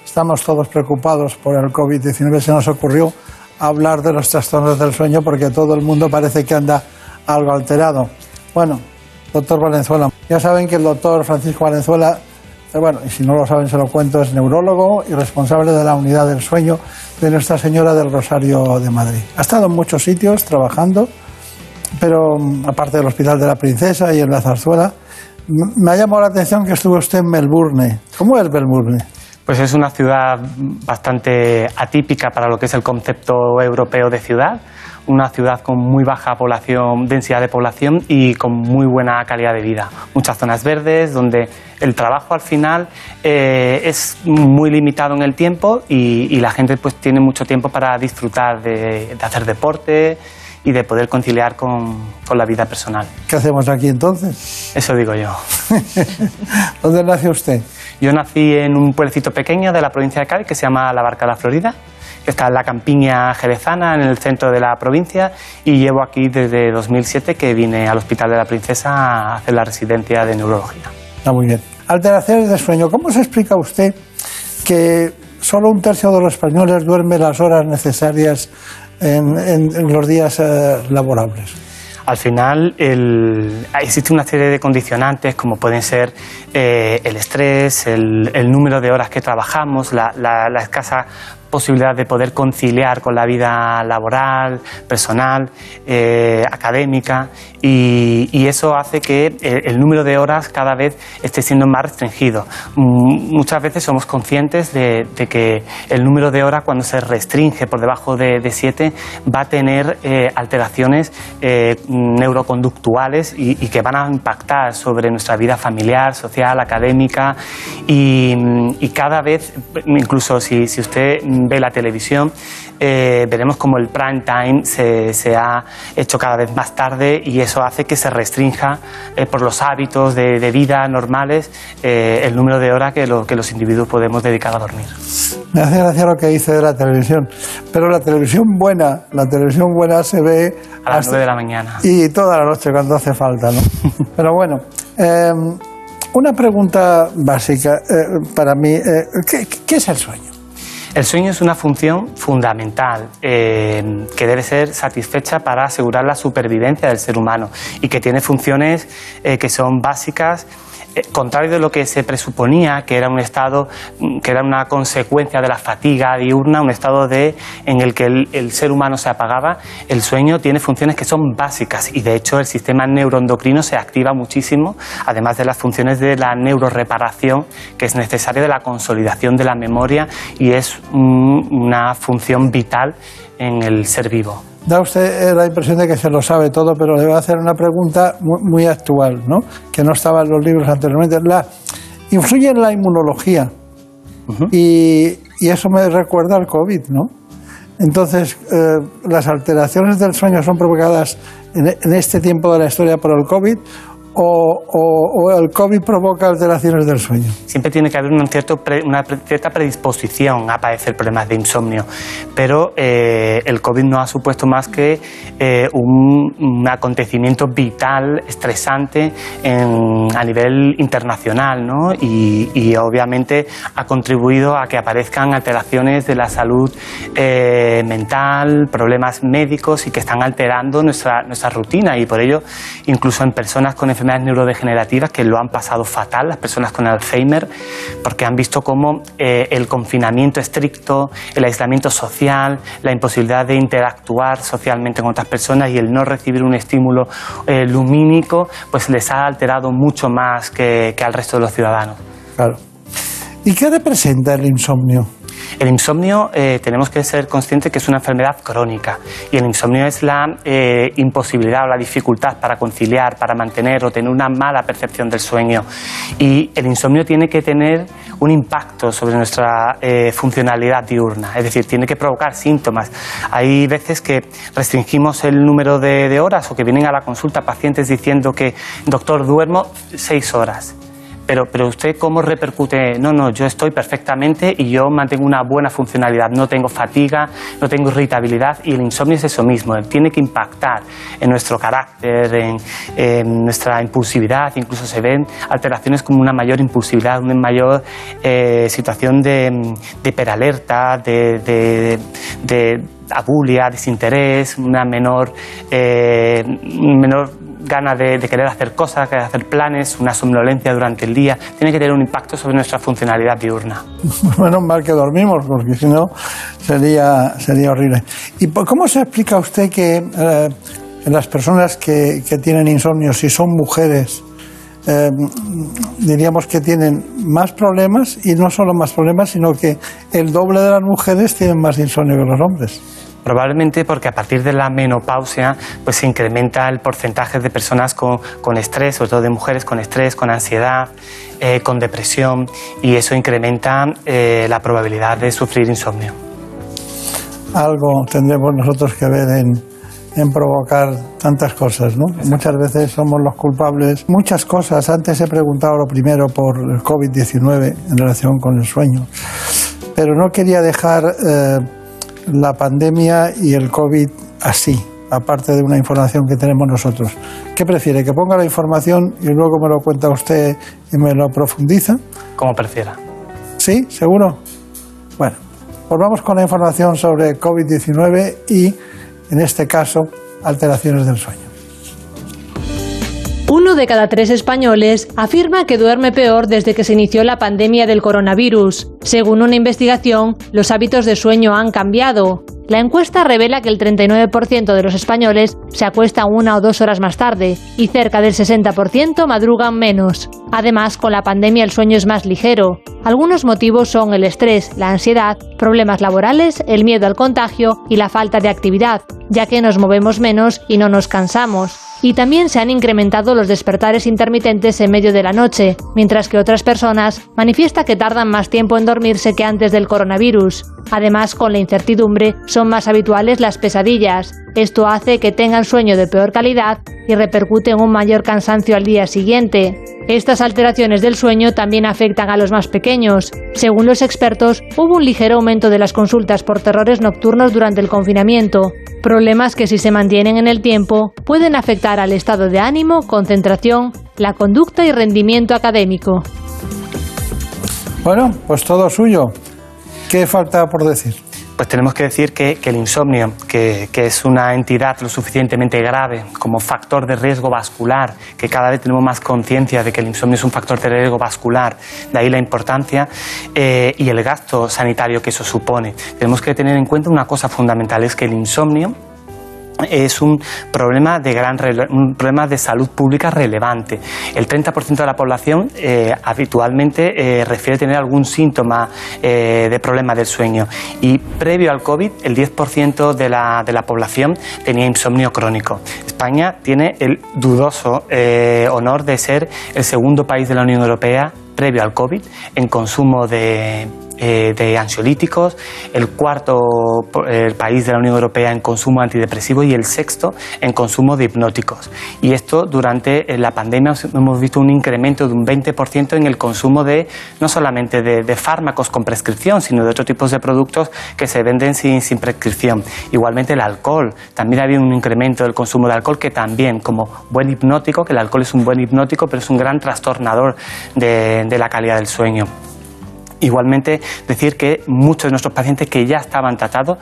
estamos todos preocupados por el COVID-19, se nos ocurrió hablar de los trastornos del sueño porque todo el mundo parece que anda algo alterado. Bueno, doctor Valenzuela, ya saben que el doctor Francisco Valenzuela, bueno, y si no lo saben se lo cuento, es neurólogo y responsable de la unidad del sueño de Nuestra Señora del Rosario de Madrid. Ha estado en muchos sitios trabajando, pero mm, aparte del Hospital de la Princesa y en la Zarzuela, me ha llamado la atención que estuvo usted en Melbourne. ¿Cómo es Melbourne? Pues es una ciudad bastante atípica para lo que es el concepto europeo de ciudad, una ciudad con muy baja población, densidad de población y con muy buena calidad de vida. Muchas zonas verdes donde el trabajo al final eh, es muy limitado en el tiempo y, y la gente pues tiene mucho tiempo para disfrutar de, de hacer deporte y de poder conciliar con, con la vida personal. ¿Qué hacemos aquí entonces? Eso digo yo. (laughs) ¿Dónde nació usted? Yo nací en un pueblecito pequeño de la provincia de Cádiz que se llama La Barca de la Florida, está en la campiña jerezana, en el centro de la provincia, y llevo aquí desde 2007 que vine al Hospital de la Princesa a hacer la residencia de neurología. Está muy bien. Alteraciones de sueño. ¿Cómo se explica usted que solo un tercio de los españoles duerme las horas necesarias en, en- en los días eh, laborables? Al final el- existe una serie de condicionantes como pueden ser eh, el estrés, el, el número de horas que trabajamos, la, la- la escasa posibilidad de poder conciliar con la vida laboral, personal, eh, académica y, eso hace que el número de horas cada vez esté siendo más restringido. Mm, Muchas veces somos conscientes de, que el número de horas cuando se restringe por debajo de, 7 va a tener eh, alteraciones eh, neuroconductuales y, que van a impactar sobre nuestra vida familiar, social, académica y, y cada vez, incluso si, si usted ve la televisión, eh, veremos como el prime time se, se ha hecho cada vez más tarde y eso hace que se restrinja eh, por los hábitos de, de vida normales eh, el número de horas que, lo- que los individuos podemos dedicar a dormir. Me hace gracia lo que dice de la televisión. Pero la televisión buena, la televisión buena se ve A las hasta- 9 de la mañana. y toda la noche cuando hace falta, ¿no? (laughs) Pero bueno, eh, una pregunta básica para mí. ¿qué, qué es el sueño? El sueño es una función fundamental eh, que debe ser satisfecha para asegurar la supervivencia del ser humano y que tiene funciones eh, que son básicas. Eh, contrario de lo que se presuponía, que era un estado, mm, que era una consecuencia de la fatiga diurna, un estado de, en el que el, ser humano se apagaba, el sueño tiene funciones que son básicas y de hecho el sistema neuroendocrino se activa muchísimo, además de las funciones de la neuroreparación que es necesaria de la consolidación de la memoria y es mm, una función vital en el ser vivo. Da usted eh, la impresión de que se lo sabe todo, pero le voy a hacer una pregunta muy, muy actual, ¿no? Que no estaba en los libros anteriormente. La, influye en la inmunología. y, y eso me recuerda al COVID, ¿no? Entonces, eh, las alteraciones del sueño son provocadas en, en este tiempo de la historia por el COVID o, o- o el COVID provoca alteraciones del sueño. Siempre tiene que haber un cierto pre- una cierta predisposición a padecer problemas de insomnio, pero eh, el COVID no ha supuesto más que eh, un, un acontecimiento vital, estresante en- a nivel internacional, ¿no? y, y obviamente ha contribuido a que aparezcan alteraciones de la salud eh, mental, problemas médicos y que están alterando nuestra, nuestra rutina y por ello incluso en personas con enfermedades neurodegenerativas que lo han pasado fatal, las personas con Alzheimer, porque han visto cómo eh, el confinamiento estricto, el aislamiento social, la imposibilidad de interactuar socialmente con otras personas y el no recibir un estímulo eh, lumínico, pues les ha alterado mucho más que, que al resto de los ciudadanos. Claro. ¿Y qué representa el insomnio? El insomnio eh, tenemos que ser conscientes que es una enfermedad crónica y el insomnio es la eh, imposibilidad o la dificultad para conciliar, para mantener o tener una mala percepción del sueño. Y el insomnio tiene que tener un impacto sobre nuestra eh, funcionalidad diurna, es decir, tiene que provocar síntomas. Hay veces que restringimos el número de, de horas o que vienen a la consulta pacientes diciendo que, doctor, duermo seis horas. Pero, pero usted cómo repercute, no, no, yo estoy perfectamente y yo mantengo una buena funcionalidad, no tengo fatiga, no tengo irritabilidad y el insomnio es eso mismo, tiene que impactar en nuestro carácter, en, nuestra impulsividad, incluso se ven alteraciones como una mayor impulsividad, una mayor eh, situación de, de hiperalerta, de, de, de abulia, desinterés, una menor, eh, menor gana de, querer hacer cosas, querer hacer planes, una somnolencia durante el día, tiene que tener un impacto sobre nuestra funcionalidad diurna. (laughs) Menos mal que dormimos, porque si no sería, sería horrible. ¿Y cómo se explica usted que eh, las personas que, que tienen insomnio, si son mujeres, eh, diríamos que tienen más problemas y no solo más problemas, sino que el doble de las mujeres tienen más insomnio que los hombres? Probablemente porque a partir de la menopausia pues se incrementa el porcentaje de personas con, con estrés, sobre todo de mujeres con estrés, con ansiedad, eh, con depresión y eso incrementa eh, la probabilidad de sufrir insomnio. algo tendremos nosotros que ver en, en provocar tantas cosas, ¿no? Muchas veces somos los culpables. Muchas cosas. Antes he preguntado lo primero por el COVID-19 en relación con el sueño, pero no quería dejar eh, la pandemia y el COVID así, aparte de una información que tenemos nosotros. ¿Qué prefiere? ¿Que ponga la información y luego me lo cuenta usted y me lo profundiza? Como prefiera. ¿Sí? ¿Seguro? Bueno, pues vamos con la información sobre COVID-19 y, en este caso, alteraciones del sueño. Uno de cada tres españoles afirma que duerme peor desde que se inició la pandemia del coronavirus. Según una investigación, los hábitos de sueño han cambiado. La encuesta revela que el 39% de los españoles se acuestan una o dos horas más tarde y cerca del 60% madrugan menos. Además, con la pandemia el sueño es más ligero. Algunos motivos son el estrés, la ansiedad, problemas laborales, el miedo al contagio y la falta de actividad, ya que nos movemos menos y no nos cansamos. Y también se han incrementado los despertares intermitentes en medio de la noche, mientras que otras personas manifiestan que tardan más tiempo en dormirse que antes del coronavirus. Además, con la incertidumbre, son más habituales las pesadillas. Esto hace que tengan sueño de peor calidad y repercute en un mayor cansancio al día siguiente. Estas alteraciones del sueño también afectan a los más pequeños. Según los expertos, hubo un ligero aumento de las consultas por terrores nocturnos durante el confinamiento, problemas que si se mantienen en el tiempo pueden afectar al estado de ánimo, concentración, la conducta y rendimiento académico. Bueno, pues todo suyo. ¿Qué falta por decir? Pues tenemos que decir que, el insomnio, que, que es una entidad lo suficientemente grave como factor de riesgo vascular, que cada vez tenemos más conciencia de que el insomnio es un factor de riesgo vascular, de ahí la importancia eh, y el gasto sanitario que eso supone. Tenemos que tener en cuenta una cosa fundamental, es que el insomnio es un problema de gran un problema de salud pública relevante. El 30% de la población eh, habitualmente eh, refiere tener algún síntoma eh, de problema del sueño y previo al COVID el 10% de la, de la población tenía insomnio crónico. España tiene el dudoso eh, honor de ser el segundo país de la Unión Europea previo al COVID en consumo de, eh, de ansiolíticos, el cuarto el país de la Unión Europea en consumo antidepresivo y el sexto en consumo de hipnóticos. Y esto durante eh, la pandemia hemos visto un incremento de un 20% en el consumo de no solamente de, fármacos con prescripción, sino de otros tipos de productos que se venden sin, sin prescripción. Igualmente el alcohol, también ha habido un incremento del consumo de alcohol que también como buen hipnótico, que el alcohol es un buen hipnótico, pero es un gran trastornador de la calidad del sueño. Igualmente, decir que muchos de nuestros pacientes que ya estaban tratados,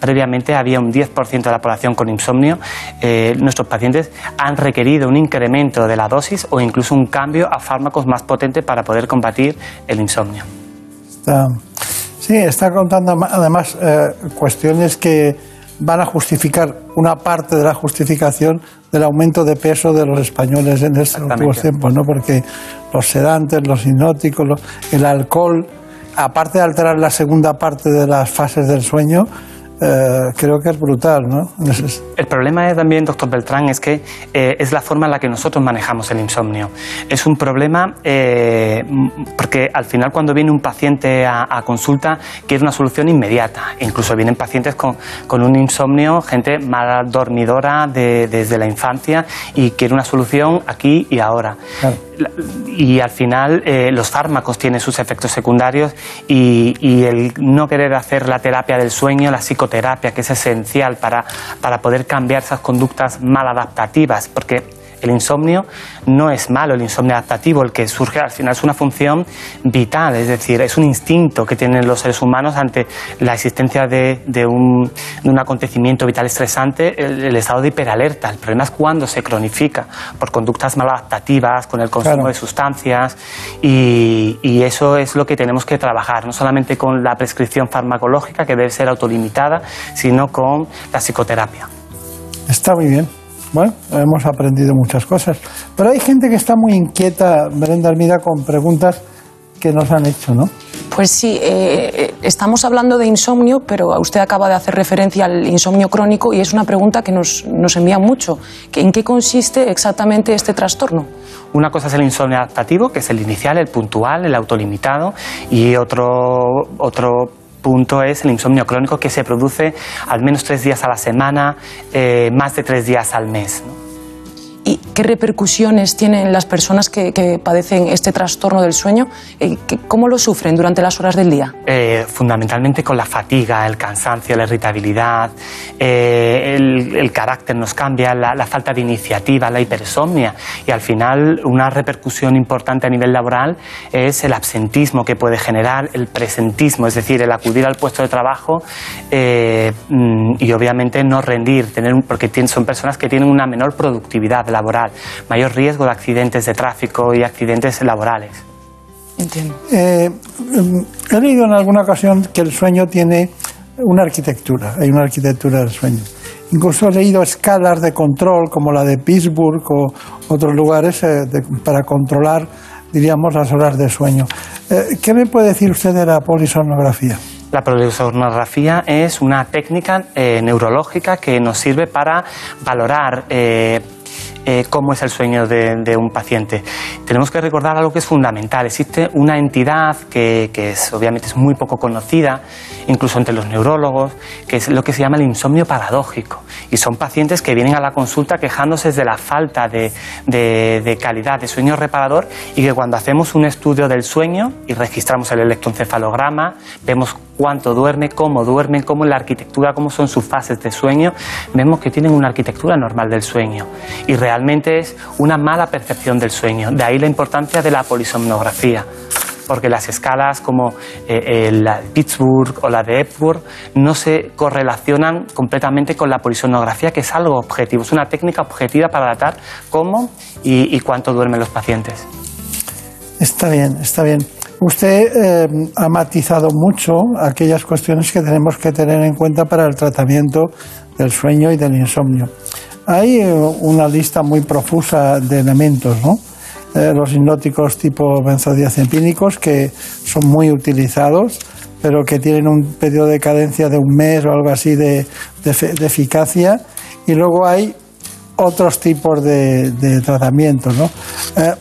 previamente había un 10% de la población con insomnio, eh, nuestros pacientes han requerido un incremento de la dosis o incluso un cambio a fármacos más potentes para poder combatir el insomnio. sí, está contando además eh, cuestiones que van a justificar una parte de la justificación del aumento de peso de los españoles en estos últimos tiempos, ¿no? Porque los sedantes, los hipnóticos, el alcohol, aparte de alterar la segunda parte de las fases del sueño, eh, creo que es brutal, ¿no? (laughs) El problema también, doctor Beltrán, es que eh, es la forma en la que nosotros manejamos el insomnio. Es un problema eh, porque al final cuando viene un paciente a, consulta quiere una solución inmediata. Incluso vienen pacientes con, con un insomnio, gente mal dormidora desde la infancia y quiere una solución aquí y ahora. Y al final los fármacos tienen sus efectos secundarios y, y el no querer hacer la terapia del sueño, la psicoterapia, terapia que es esencial para, para poder cambiar esas conductas maladaptativas, porque el insomnio no es malo, el insomnio adaptativo, el que surge al final es una función vital, es decir, es un instinto que tienen los seres humanos ante la existencia de, de, un, de un, acontecimiento vital estresante, el, estado de hiperalerta. El problema es cuando se cronifica por conductas maladaptativas, con el consumo de sustancias, y, y eso es lo que tenemos que trabajar, no solamente con la prescripción farmacológica, que debe ser autolimitada, sino con la psicoterapia. Está muy bien. Bueno, hemos aprendido muchas cosas. Pero hay gente que está muy inquieta, Brenda Almida, con preguntas que nos han hecho, ¿no? Pues sí, eh, estamos hablando de insomnio, pero usted acaba de hacer referencia al insomnio crónico y es una pregunta que nos, nos envía mucho. ¿En qué consiste exactamente este trastorno? Una cosa es el insomnio adaptativo, que es el inicial, el puntual, el autolimitado, y otro, otro punto es el insomnio crónico que se produce al menos tres días a la semana, eh, más de tres días al mes. ¿Y qué repercusiones tienen las personas que, padecen este trastorno del sueño? Eh, ¿Cómo lo sufren durante las horas del día? Eh, fundamentalmente con la fatiga, el cansancio, la irritabilidad, eh, el, carácter nos cambia, la, falta de iniciativa, la hipersomnia y al final una repercusión importante a nivel laboral es el absentismo que puede generar, el presentismo, es decir, el acudir al puesto de trabajo mm, y obviamente no rendir, tener, porque son personas que tienen una menor productividad laboral, mayor riesgo de accidentes de tráfico y accidentes laborales. Entiendo. Eh, he leído en alguna ocasión que el sueño tiene una arquitectura, hay una arquitectura del sueño. Incluso he leído escalas de control como la de Pittsburgh o otros lugares eh, para controlar, diríamos, las horas de sueño. Eh, ¿Qué me puede decir usted de la polisomnografía? La polisomnografía es una técnica neurológica que nos sirve para valorar eh, cómo es el sueño de, un paciente. Tenemos que recordar algo que es fundamental. Existe una entidad que, es, obviamente es muy poco conocida, incluso entre los neurólogos, que es lo que se llama el insomnio paradójico. Y son pacientes que vienen a la consulta quejándose de la falta de, calidad de sueño reparador y que cuando hacemos un estudio del sueño y registramos el electroencefalograma, vemos cuánto duerme, cómo duermen, cómo la arquitectura, cómo son sus fases de sueño, vemos que tienen una arquitectura normal del sueño. Y realmente es una mala percepción del sueño. De ahí la importancia de la polisomnografía porque las escalas como eh, la de Pittsburgh o la de Epworth no se correlacionan completamente con la polisomnografía, que es algo objetivo, es una técnica objetiva para datar cómo y, cuánto duermen los pacientes. Está bien, está bien. Usted eh, ha matizado mucho aquellas cuestiones que tenemos que tener en cuenta para el tratamiento del sueño y del insomnio. Hay eh, una lista muy profusa de elementos, ¿no? Eh, los hipnóticos tipo benzodiazepínicos que son muy utilizados, pero que tienen un periodo de cadencia de un mes o algo así de, eficacia. Y luego hay otros tipos de, tratamientos. ¿no? Eh,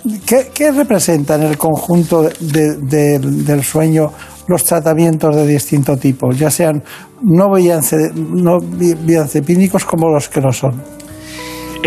¿qué, representa en el conjunto del sueño los tratamientos de distinto tipo, ya sean no, benzodiazepínicos como los que no son?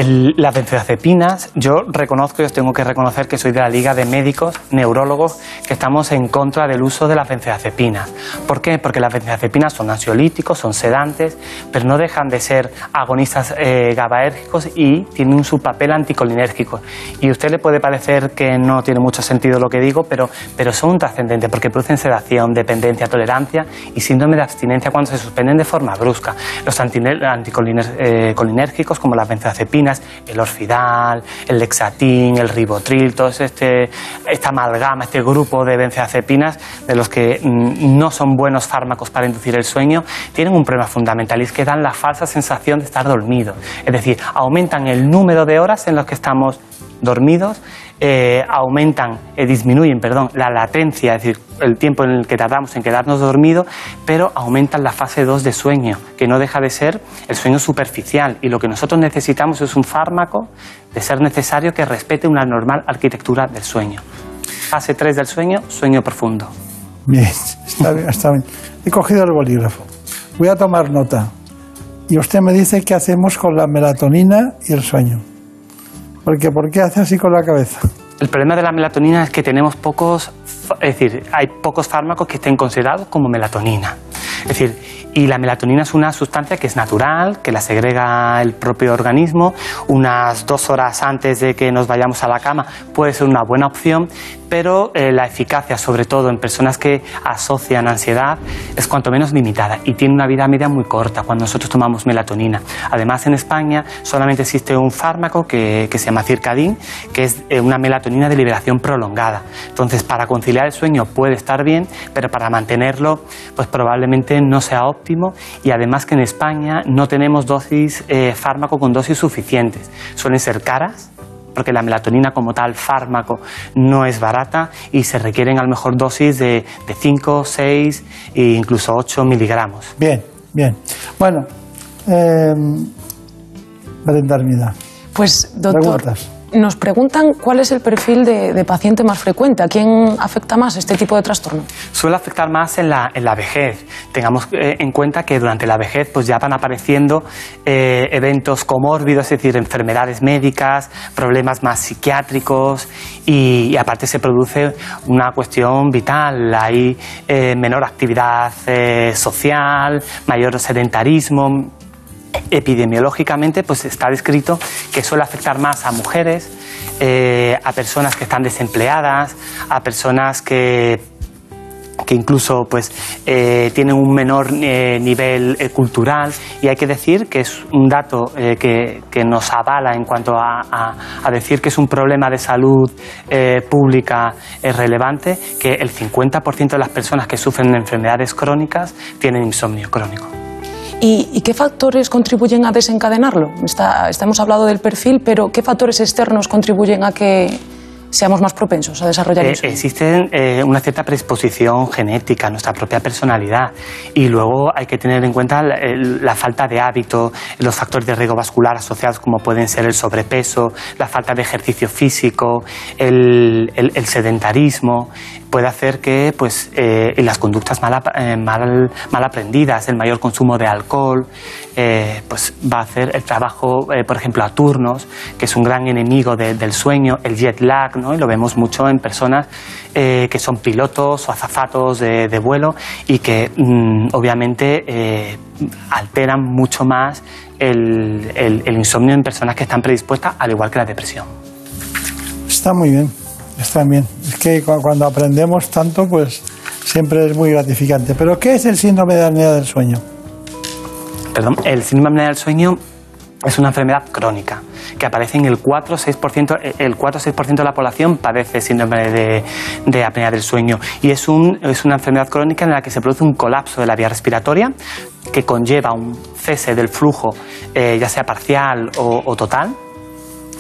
Las benzodiazepinas, yo reconozco y os tengo que reconocer que soy de la Liga de Médicos, Neurólogos, que estamos en contra del uso de las benzodiazepinas. ¿Por qué? Porque las benzodiazepinas son ansiolíticos, son sedantes, pero no dejan de ser agonistas eh, GABAérgicos y tienen su papel anticolinérgico. Y a usted le puede parecer que no tiene mucho sentido lo que digo, pero, pero son trascendentes porque producen sedación, dependencia, tolerancia y síndrome de abstinencia cuando se suspenden de forma brusca. Los anticolinérgicos, como las benzodiazepinas, el orfidal, el lexatín, el ribotril, todo este, esta amalgama, este grupo de benzodiazepinas de los que mm, no son buenos fármacos para inducir el sueño, tienen un problema fundamental y es que dan la falsa sensación de estar dormido. Es decir, aumentan el número de horas en las que estamos dormidos eh, aumentan, eh, disminuyen, perdón, la latencia, es decir, el tiempo en el que tardamos en quedarnos dormidos, pero aumentan la fase 2 de sueño, que no deja de ser el sueño superficial. Y lo que nosotros necesitamos es un fármaco, de ser necesario, que respete una normal arquitectura del sueño. Fase 3 del sueño, sueño profundo. Bien, está bien, está bien. He cogido el bolígrafo. Voy a tomar nota. Y usted me dice qué hacemos con la melatonina y el sueño. Porque ¿por qué hace así con la cabeza? El problema de la melatonina es que tenemos pocos, es decir, hay pocos fármacos que estén considerados como melatonina. Es decir, y la melatonina es una sustancia que es natural, que la segrega el propio organismo. Unas dos horas antes de que nos vayamos a la cama puede ser una buena opción, pero eh, la eficacia, sobre todo en personas que asocian ansiedad, es cuanto menos limitada y tiene una vida media muy corta cuando nosotros tomamos melatonina. Además, en España solamente existe un fármaco que, se llama circadín, que es eh, una melatonina de liberación prolongada. Entonces, para conciliar el sueño puede estar bien, pero para mantenerlo, pues probablemente no sea óptimo y además que en España no tenemos dosis eh, fármaco con dosis suficientes. Suelen ser caras porque la melatonina como tal fármaco no es barata y se requieren a lo mejor dosis de, de 5, 6 e incluso 8 miligramos. Bien, bien. Bueno, eh, Pues, doctor, nos preguntan cuál es el perfil de, paciente más frecuente, a quién afecta más este tipo de trastorno. Suele afectar más en la, en la vejez. Tengamos eh, en cuenta que durante la vejez pues ya van apareciendo eh, eventos comórbidos, es decir, enfermedades médicas, problemas más psiquiátricos y, aparte se produce una cuestión vital. Hay eh, menor actividad social, mayor sedentarismo, epidemiológicamente pues está descrito que suele afectar más a mujeres, eh, a personas que están desempleadas, a personas que que incluso pues eh, tienen un menor eh, nivel cultural y hay que decir que es un dato que, que, nos avala en cuanto a, a, decir que es un problema de salud pública relevante que el 50% de las personas que sufren de enfermedades crónicas tienen insomnio crónico. ¿Y, qué factores contribuyen a desencadenarlo? Está, hemos hablado del perfil, pero ¿qué factores externos contribuyen a que seamos más propensos a desarrollar eh, eso? Existe eh, una cierta predisposición genética, nuestra propia personalidad, y luego hay que tener en cuenta la, falta de hábito, los factores de riesgo vascular asociados como pueden ser el sobrepeso, la falta de ejercicio físico, el, sedentarismo, puede hacer que pues, eh, las conductas mal, mal, mal, aprendidas, el mayor consumo de alcohol, pues va a hacer el trabajo, por ejemplo, a turnos, que es un gran enemigo del sueño, el jet lag, y lo vemos mucho en personas eh, que son pilotos o azafatos de, vuelo y que mm, obviamente eh, alteran mucho más el, el, insomnio en personas que están predispuestas, al igual que la depresión. Está muy bien, está bien. Es que cuando aprendemos tanto, pues siempre es muy gratificante. Pero ¿qué es el síndrome de apnea del sueño? Perdón, el síndrome de apnea del sueño es una enfermedad crónica que aparece en el 4-6%, eh, el 4-6% de la población padece síndrome de, de, apnea del sueño y es, un, es una enfermedad crónica en la que se produce un colapso de la vía respiratoria que conlleva un cese del flujo, eh, ya sea parcial o, o total,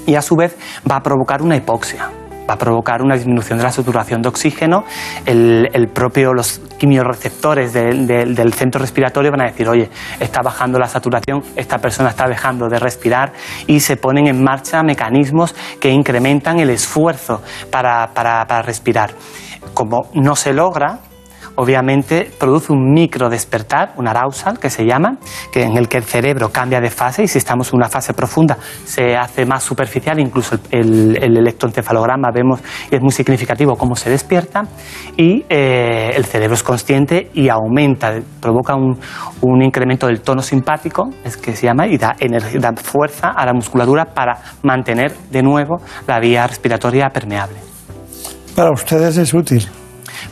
y a su vez va a provocar una hipoxia va a provocar una disminución de la saturación de oxígeno. El, propio, los quimioreceptores del centro respiratorio van a decir, oye, está bajando la saturación, esta persona está dejando de respirar y se ponen en marcha mecanismos que incrementan el esfuerzo para, para respirar. Como no se logra, obviamente produce un micro despertar, un arousal que se llama, que en el que el cerebro cambia de fase y si estamos en una fase profunda se hace más superficial, incluso el, el electroencefalograma vemos y es muy significativo cómo se despierta y eh, el cerebro es consciente y aumenta, provoca un, un incremento del tono simpático, es que se llama, y da, energía, da fuerza a la musculatura para mantener de nuevo la vía respiratoria permeable. Para ustedes es útil.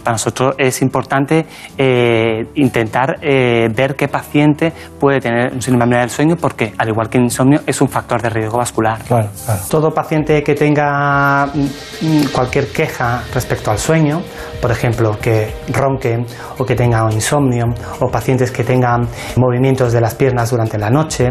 Para nosotros es importante eh, intentar eh, ver qué paciente puede tener un síndrome del sueño porque, al igual que el insomnio, es un factor de riesgo vascular. Claro, claro. Todo paciente que tenga mm, cualquier queja respecto al sueño, por ejemplo, que ronque o que tenga insomnio, o pacientes que tengan movimientos de las piernas durante la noche,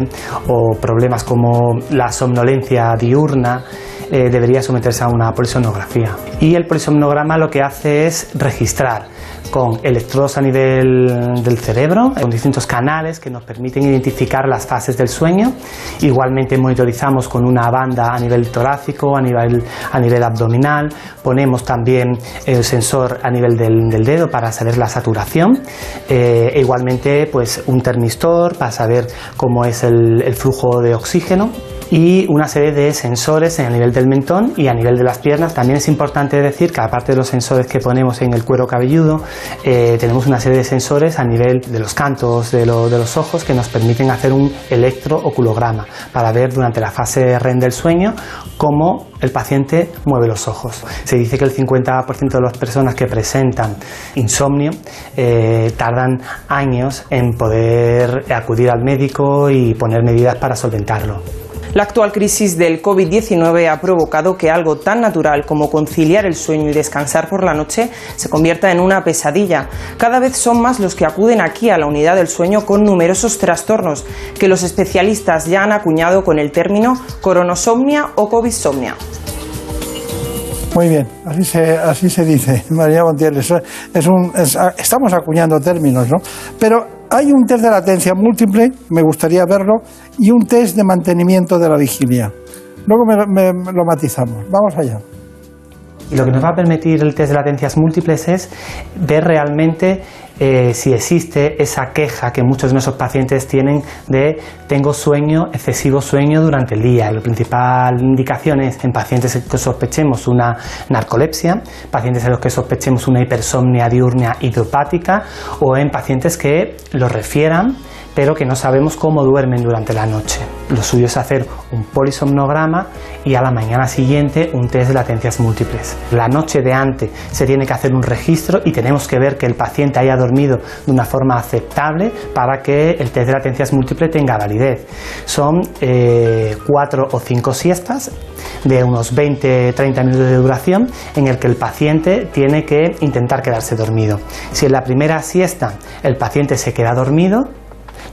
o problemas como la somnolencia diurna, eh, debería someterse a una polisomnografía. Y el polisomnograma lo que hace es registrar con electrodos a nivel del cerebro, con distintos canales que nos permiten identificar las fases del sueño. Igualmente monitorizamos con una banda a nivel torácico, a nivel, a nivel abdominal. Ponemos también el sensor a nivel del, del dedo para saber la saturación. Eh, e igualmente pues un termistor para saber cómo es el, el flujo de oxígeno y una serie de sensores en el nivel del mentón y a nivel de las piernas. También es importante decir que aparte de los sensores que ponemos en el cuero cabelludo, eh, tenemos una serie de sensores a nivel de los cantos de, lo- de los ojos que nos permiten hacer un electrooculograma para ver durante la fase REM del sueño cómo el paciente mueve los ojos. Se dice que el 50% de las personas que presentan insomnio eh, tardan años en poder acudir al médico y poner medidas para solventarlo. La actual crisis del COVID-19 ha provocado que algo tan natural como conciliar el sueño y descansar por la noche se convierta en una pesadilla. Cada vez son más los que acuden aquí a la unidad del sueño con numerosos trastornos que los especialistas ya han acuñado con el término coronosomnia o covidsomnia. Muy bien, así se, así se dice, (laughs) María Montiel. Estamos acuñando términos, ¿no? Pero hay un test de latencia múltiple, me gustaría verlo, y un test de mantenimiento de la vigilia. Luego me- lo matizamos. Vamos allá. Y lo que nos va a permitir el test de latencias múltiples es ver realmente eh, si existe esa queja que muchos de nuestros pacientes tienen de tengo sueño, excesivo sueño durante el día. Y la principal indicación es en pacientes que sospechemos una narcolepsia, pacientes en los que sospechemos una hipersomnia diurna idiopática o en pacientes que lo refieran pero que no sabemos cómo duermen durante la noche. Lo suyo es hacer un polisomnograma y a la mañana siguiente un test de latencias múltiples. La noche de antes se tiene que hacer un registro y tenemos que ver que el paciente haya dormido de una forma aceptable para que el test de latencias múltiples tenga validez. Son eh, cuatro o cinco siestas de unos 20-30 minutos de duración en el que el paciente tiene que intentar quedarse dormido. Si en la primera siesta el paciente se queda dormido,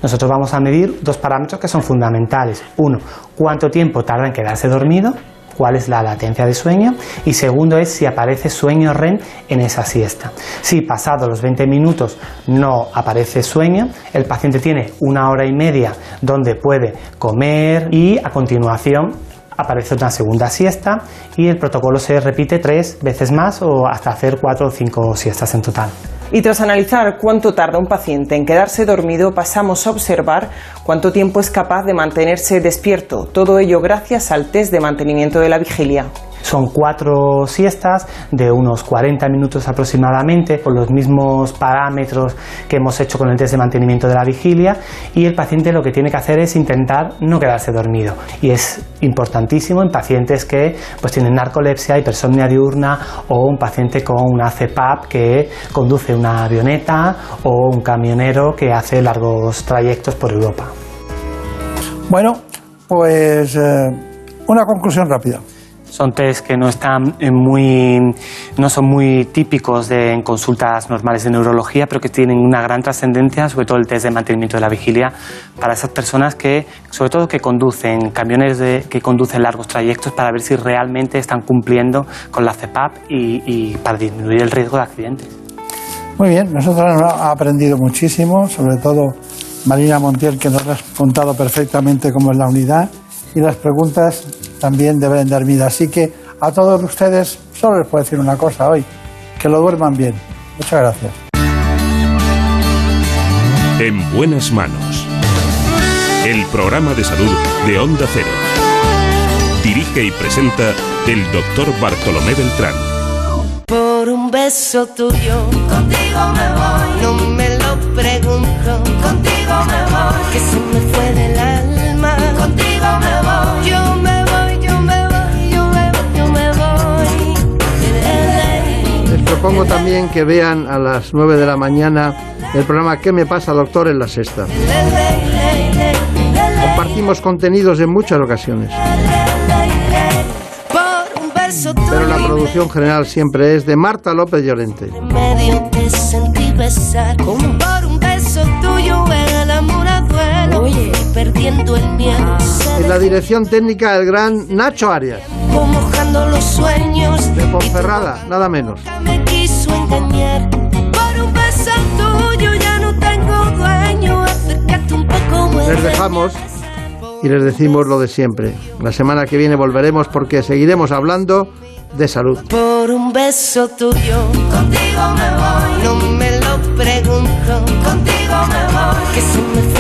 nosotros vamos a medir dos parámetros que son fundamentales. Uno, cuánto tiempo tarda en quedarse dormido, cuál es la latencia de sueño. Y segundo es si aparece sueño REM en esa siesta. Si pasado los 20 minutos no aparece sueño, el paciente tiene una hora y media donde puede comer y a continuación aparece una segunda siesta y el protocolo se repite tres veces más o hasta hacer cuatro o cinco siestas en total. Y tras analizar cuánto tarda un paciente en quedarse dormido, pasamos a observar cuánto tiempo es capaz de mantenerse despierto. Todo ello gracias al test de mantenimiento de la vigilia. Son cuatro siestas de unos 40 minutos aproximadamente, con los mismos parámetros que hemos hecho con el test de mantenimiento de la vigilia, y el paciente lo que tiene que hacer es intentar no quedarse dormido. Y es importantísimo en pacientes que pues, tienen narcolepsia, hipersomnia diurna o un paciente con una CPAP que conduce una avioneta o un camionero que hace largos trayectos por Europa. Bueno, pues eh, una conclusión rápida. Son test que no están muy, no son muy típicos de, en consultas normales de neurología, pero que tienen una gran trascendencia, sobre todo el test de mantenimiento de la vigilia, para esas personas que, sobre todo que conducen camiones de- que conducen largos trayectos para ver si realmente están cumpliendo con la CEPAP y, y para disminuir el riesgo de accidentes. Muy bien, nosotros hemos aprendido muchísimo, sobre todo Marina Montiel, que nos ha contado perfectamente cómo es la unidad, y las preguntas también deben dar vida. Así que a todos ustedes solo les puedo decir una cosa hoy, que lo duerman bien. Muchas gracias. En buenas manos. El programa de salud de Onda Cero. Dirige y presenta el doctor Bartolomé Beltrán. Por un beso tuyo, contigo me voy. No me lo pregunto, contigo me voy. Que se me fue del alma, contigo me voy. Yo propongo también que vean a las 9 de la mañana el programa ¿Qué me pasa, doctor? en la sexta. Compartimos contenidos en muchas ocasiones, pero la producción general siempre es de Marta López Llorente. tuyo en perdiendo el miedo. La dirección técnica el gran Nacho Arias, de Ponferrada, nada menos quiso engañar. Por un beso tuyo ya no tengo dueño, acércate un poco más. Les dejamos y les decimos lo de siempre. La semana que viene volveremos porque seguiremos hablando de salud. Por un beso tuyo, contigo me voy. No me lo pregunto, contigo me voy. Que se me